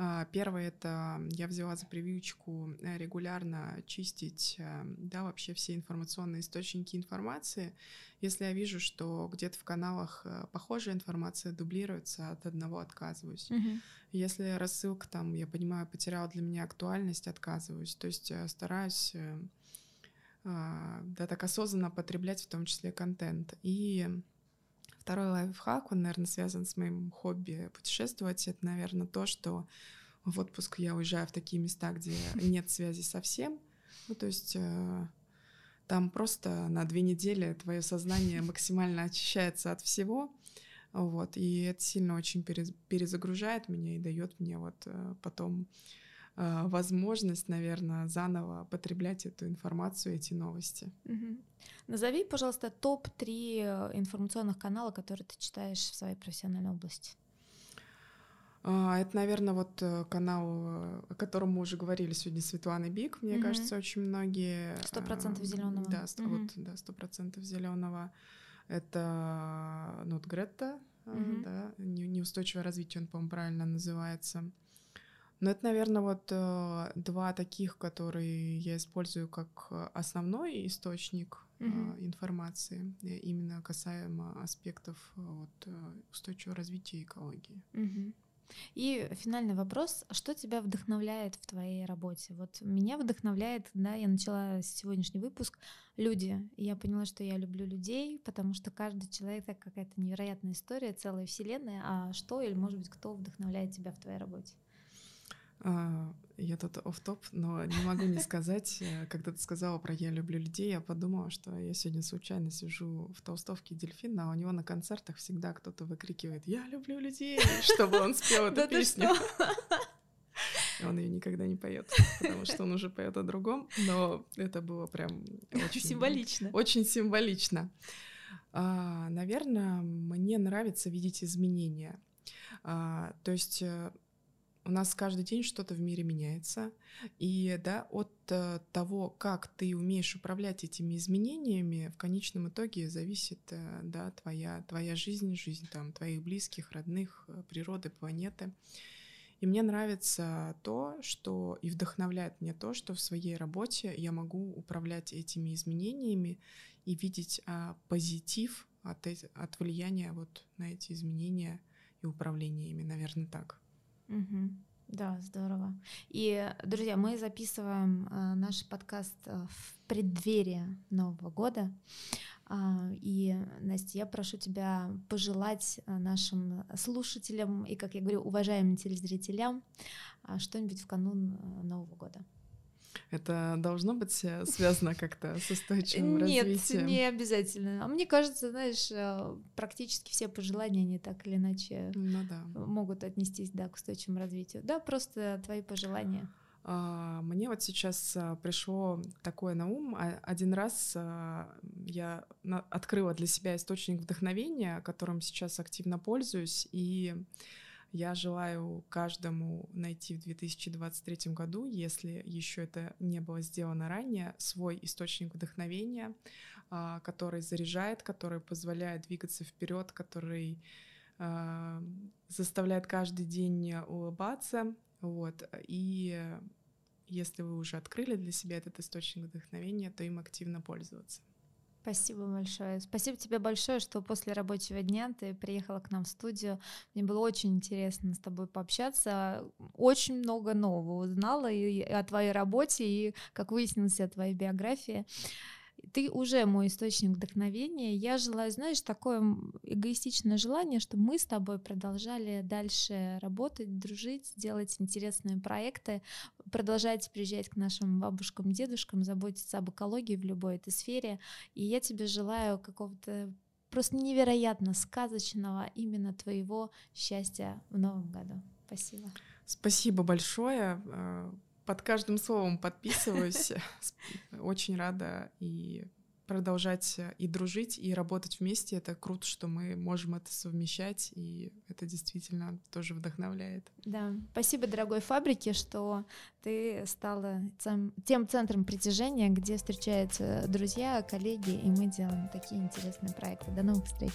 А, Первый — это я взяла за привычку э, регулярно чистить э, да, вообще все информационные источники информации. Если я вижу, что где-то в каналах э, похожая информация дублируется, от одного отказываюсь. Если рассылка там, я понимаю, потеряла для меня актуальность, отказываюсь. То есть стараюсь а, да, так осознанно потреблять в том числе контент. И второй лайфхак, он, наверное, связан с моим хобби путешествовать. Это, наверное, то, что в отпуск я уезжаю в такие места, где нет связи совсем. Ну, то есть э, там просто на две недели твое сознание максимально очищается от всего. Вот, и это сильно очень перез- перезагружает меня и дает мне вот э, потом возможность, наверное, заново потреблять эту информацию, эти новости. Мгм. Назови, пожалуйста, топ-3 информационных канала, которые ты читаешь в своей профессиональной области. А, Это, наверное, вот э, канал, э, о котором мы уже говорили сегодня, Светлана Бик. Мне Мгм. кажется, очень многие... «Сто процентов а, зелёного». Да, сто- Мгм. вот, да, сто процентов зеленого. Это Нот Гретта, а, Мгм. да, не- неустойчивое развитие, он, по-моему, правильно называется. Но это, наверное, вот э, два таких, которые я использую как э, основной источник э, Мгм. информации, э, именно касаемо аспектов вот, устойчивого развития экологии. Мгм. И финальный вопрос, что тебя вдохновляет в твоей работе? Вот меня вдохновляет, да, я начала сегодняшний выпуск люди. И я поняла, что я люблю людей, потому что каждый человек это какая-то невероятная история, целая вселенная. А что или, может быть, кто вдохновляет тебя в твоей работе? А, я тут оф топ но не могу не сказать, э, когда ты сказала про «я люблю людей», я подумала, что я сегодня случайно сижу в толстовке дельфина, а у него на концертах всегда кто-то выкрикивает «я люблю людей», чтобы он спел эту песню. Он ее никогда не поет, потому что он уже поет о другом, но это было прям очень символично. Очень символично. А, наверное, мне нравится видеть изменения. А, то есть э, у нас каждый день что-то в мире меняется, и да, от э, того, как ты умеешь управлять этими изменениями, в конечном итоге зависит э, да, твоя, твоя жизнь, жизнь там, твоих близких, родных, э, природы, планеты. И мне нравится то, что и вдохновляет меня то, что в своей работе я могу управлять этими изменениями и видеть а, позитив от, от влияния вот на эти изменения и управления ими, наверное, так. Угу. Да, здорово. И, друзья, мы записываем э, наш подкаст э, в преддверии Нового года. Э, и, Настя, я прошу тебя пожелать э, нашим слушателям и, как я говорю, уважаемым телезрителям э, что-нибудь в канун э, Нового года. Это должно быть э, связано как-то с устойчивым Нет, развитием? Нет, не обязательно. А мне кажется, знаешь, э, практически все пожелания, они так или иначе ну, да. могут отнестись да, к устойчивому развитию. Да, просто твои пожелания. А, мне вот сейчас а, пришло такое на ум. А, один раз я открыла для себя источник вдохновения, которым сейчас активно пользуюсь, и я желаю каждому найти в 2023 году, если еще это не было сделано ранее, свой источник вдохновения, а, который заряжает, который позволяет двигаться вперед, который а, заставляет каждый день улыбаться. Вот. И если вы уже открыли для себя этот источник вдохновения, то им активно пользоваться. Спасибо большое. Спасибо тебе большое, что после рабочего дня ты приехала к нам в студию. Мне было очень интересно с тобой пообщаться. Очень много нового узнала и о твоей работе, и, как выяснилось, о твоей биографии ты уже мой источник вдохновения. Я желаю, знаешь, такое эгоистичное желание, чтобы мы с тобой продолжали дальше работать, дружить, делать интересные проекты, продолжать приезжать к нашим бабушкам, дедушкам, заботиться об экологии в любой этой сфере. И я тебе желаю какого-то просто невероятно сказочного именно твоего счастья в новом году. Спасибо. Спасибо большое. Э, под каждым словом подписываюсь. Очень рада и продолжать и дружить, и работать вместе. Это круто, что мы можем это совмещать, и это действительно тоже вдохновляет. Да, спасибо, дорогой фабрике, что ты стала тем центром притяжения, где встречаются друзья, коллеги, и мы делаем такие интересные проекты. До новых встреч!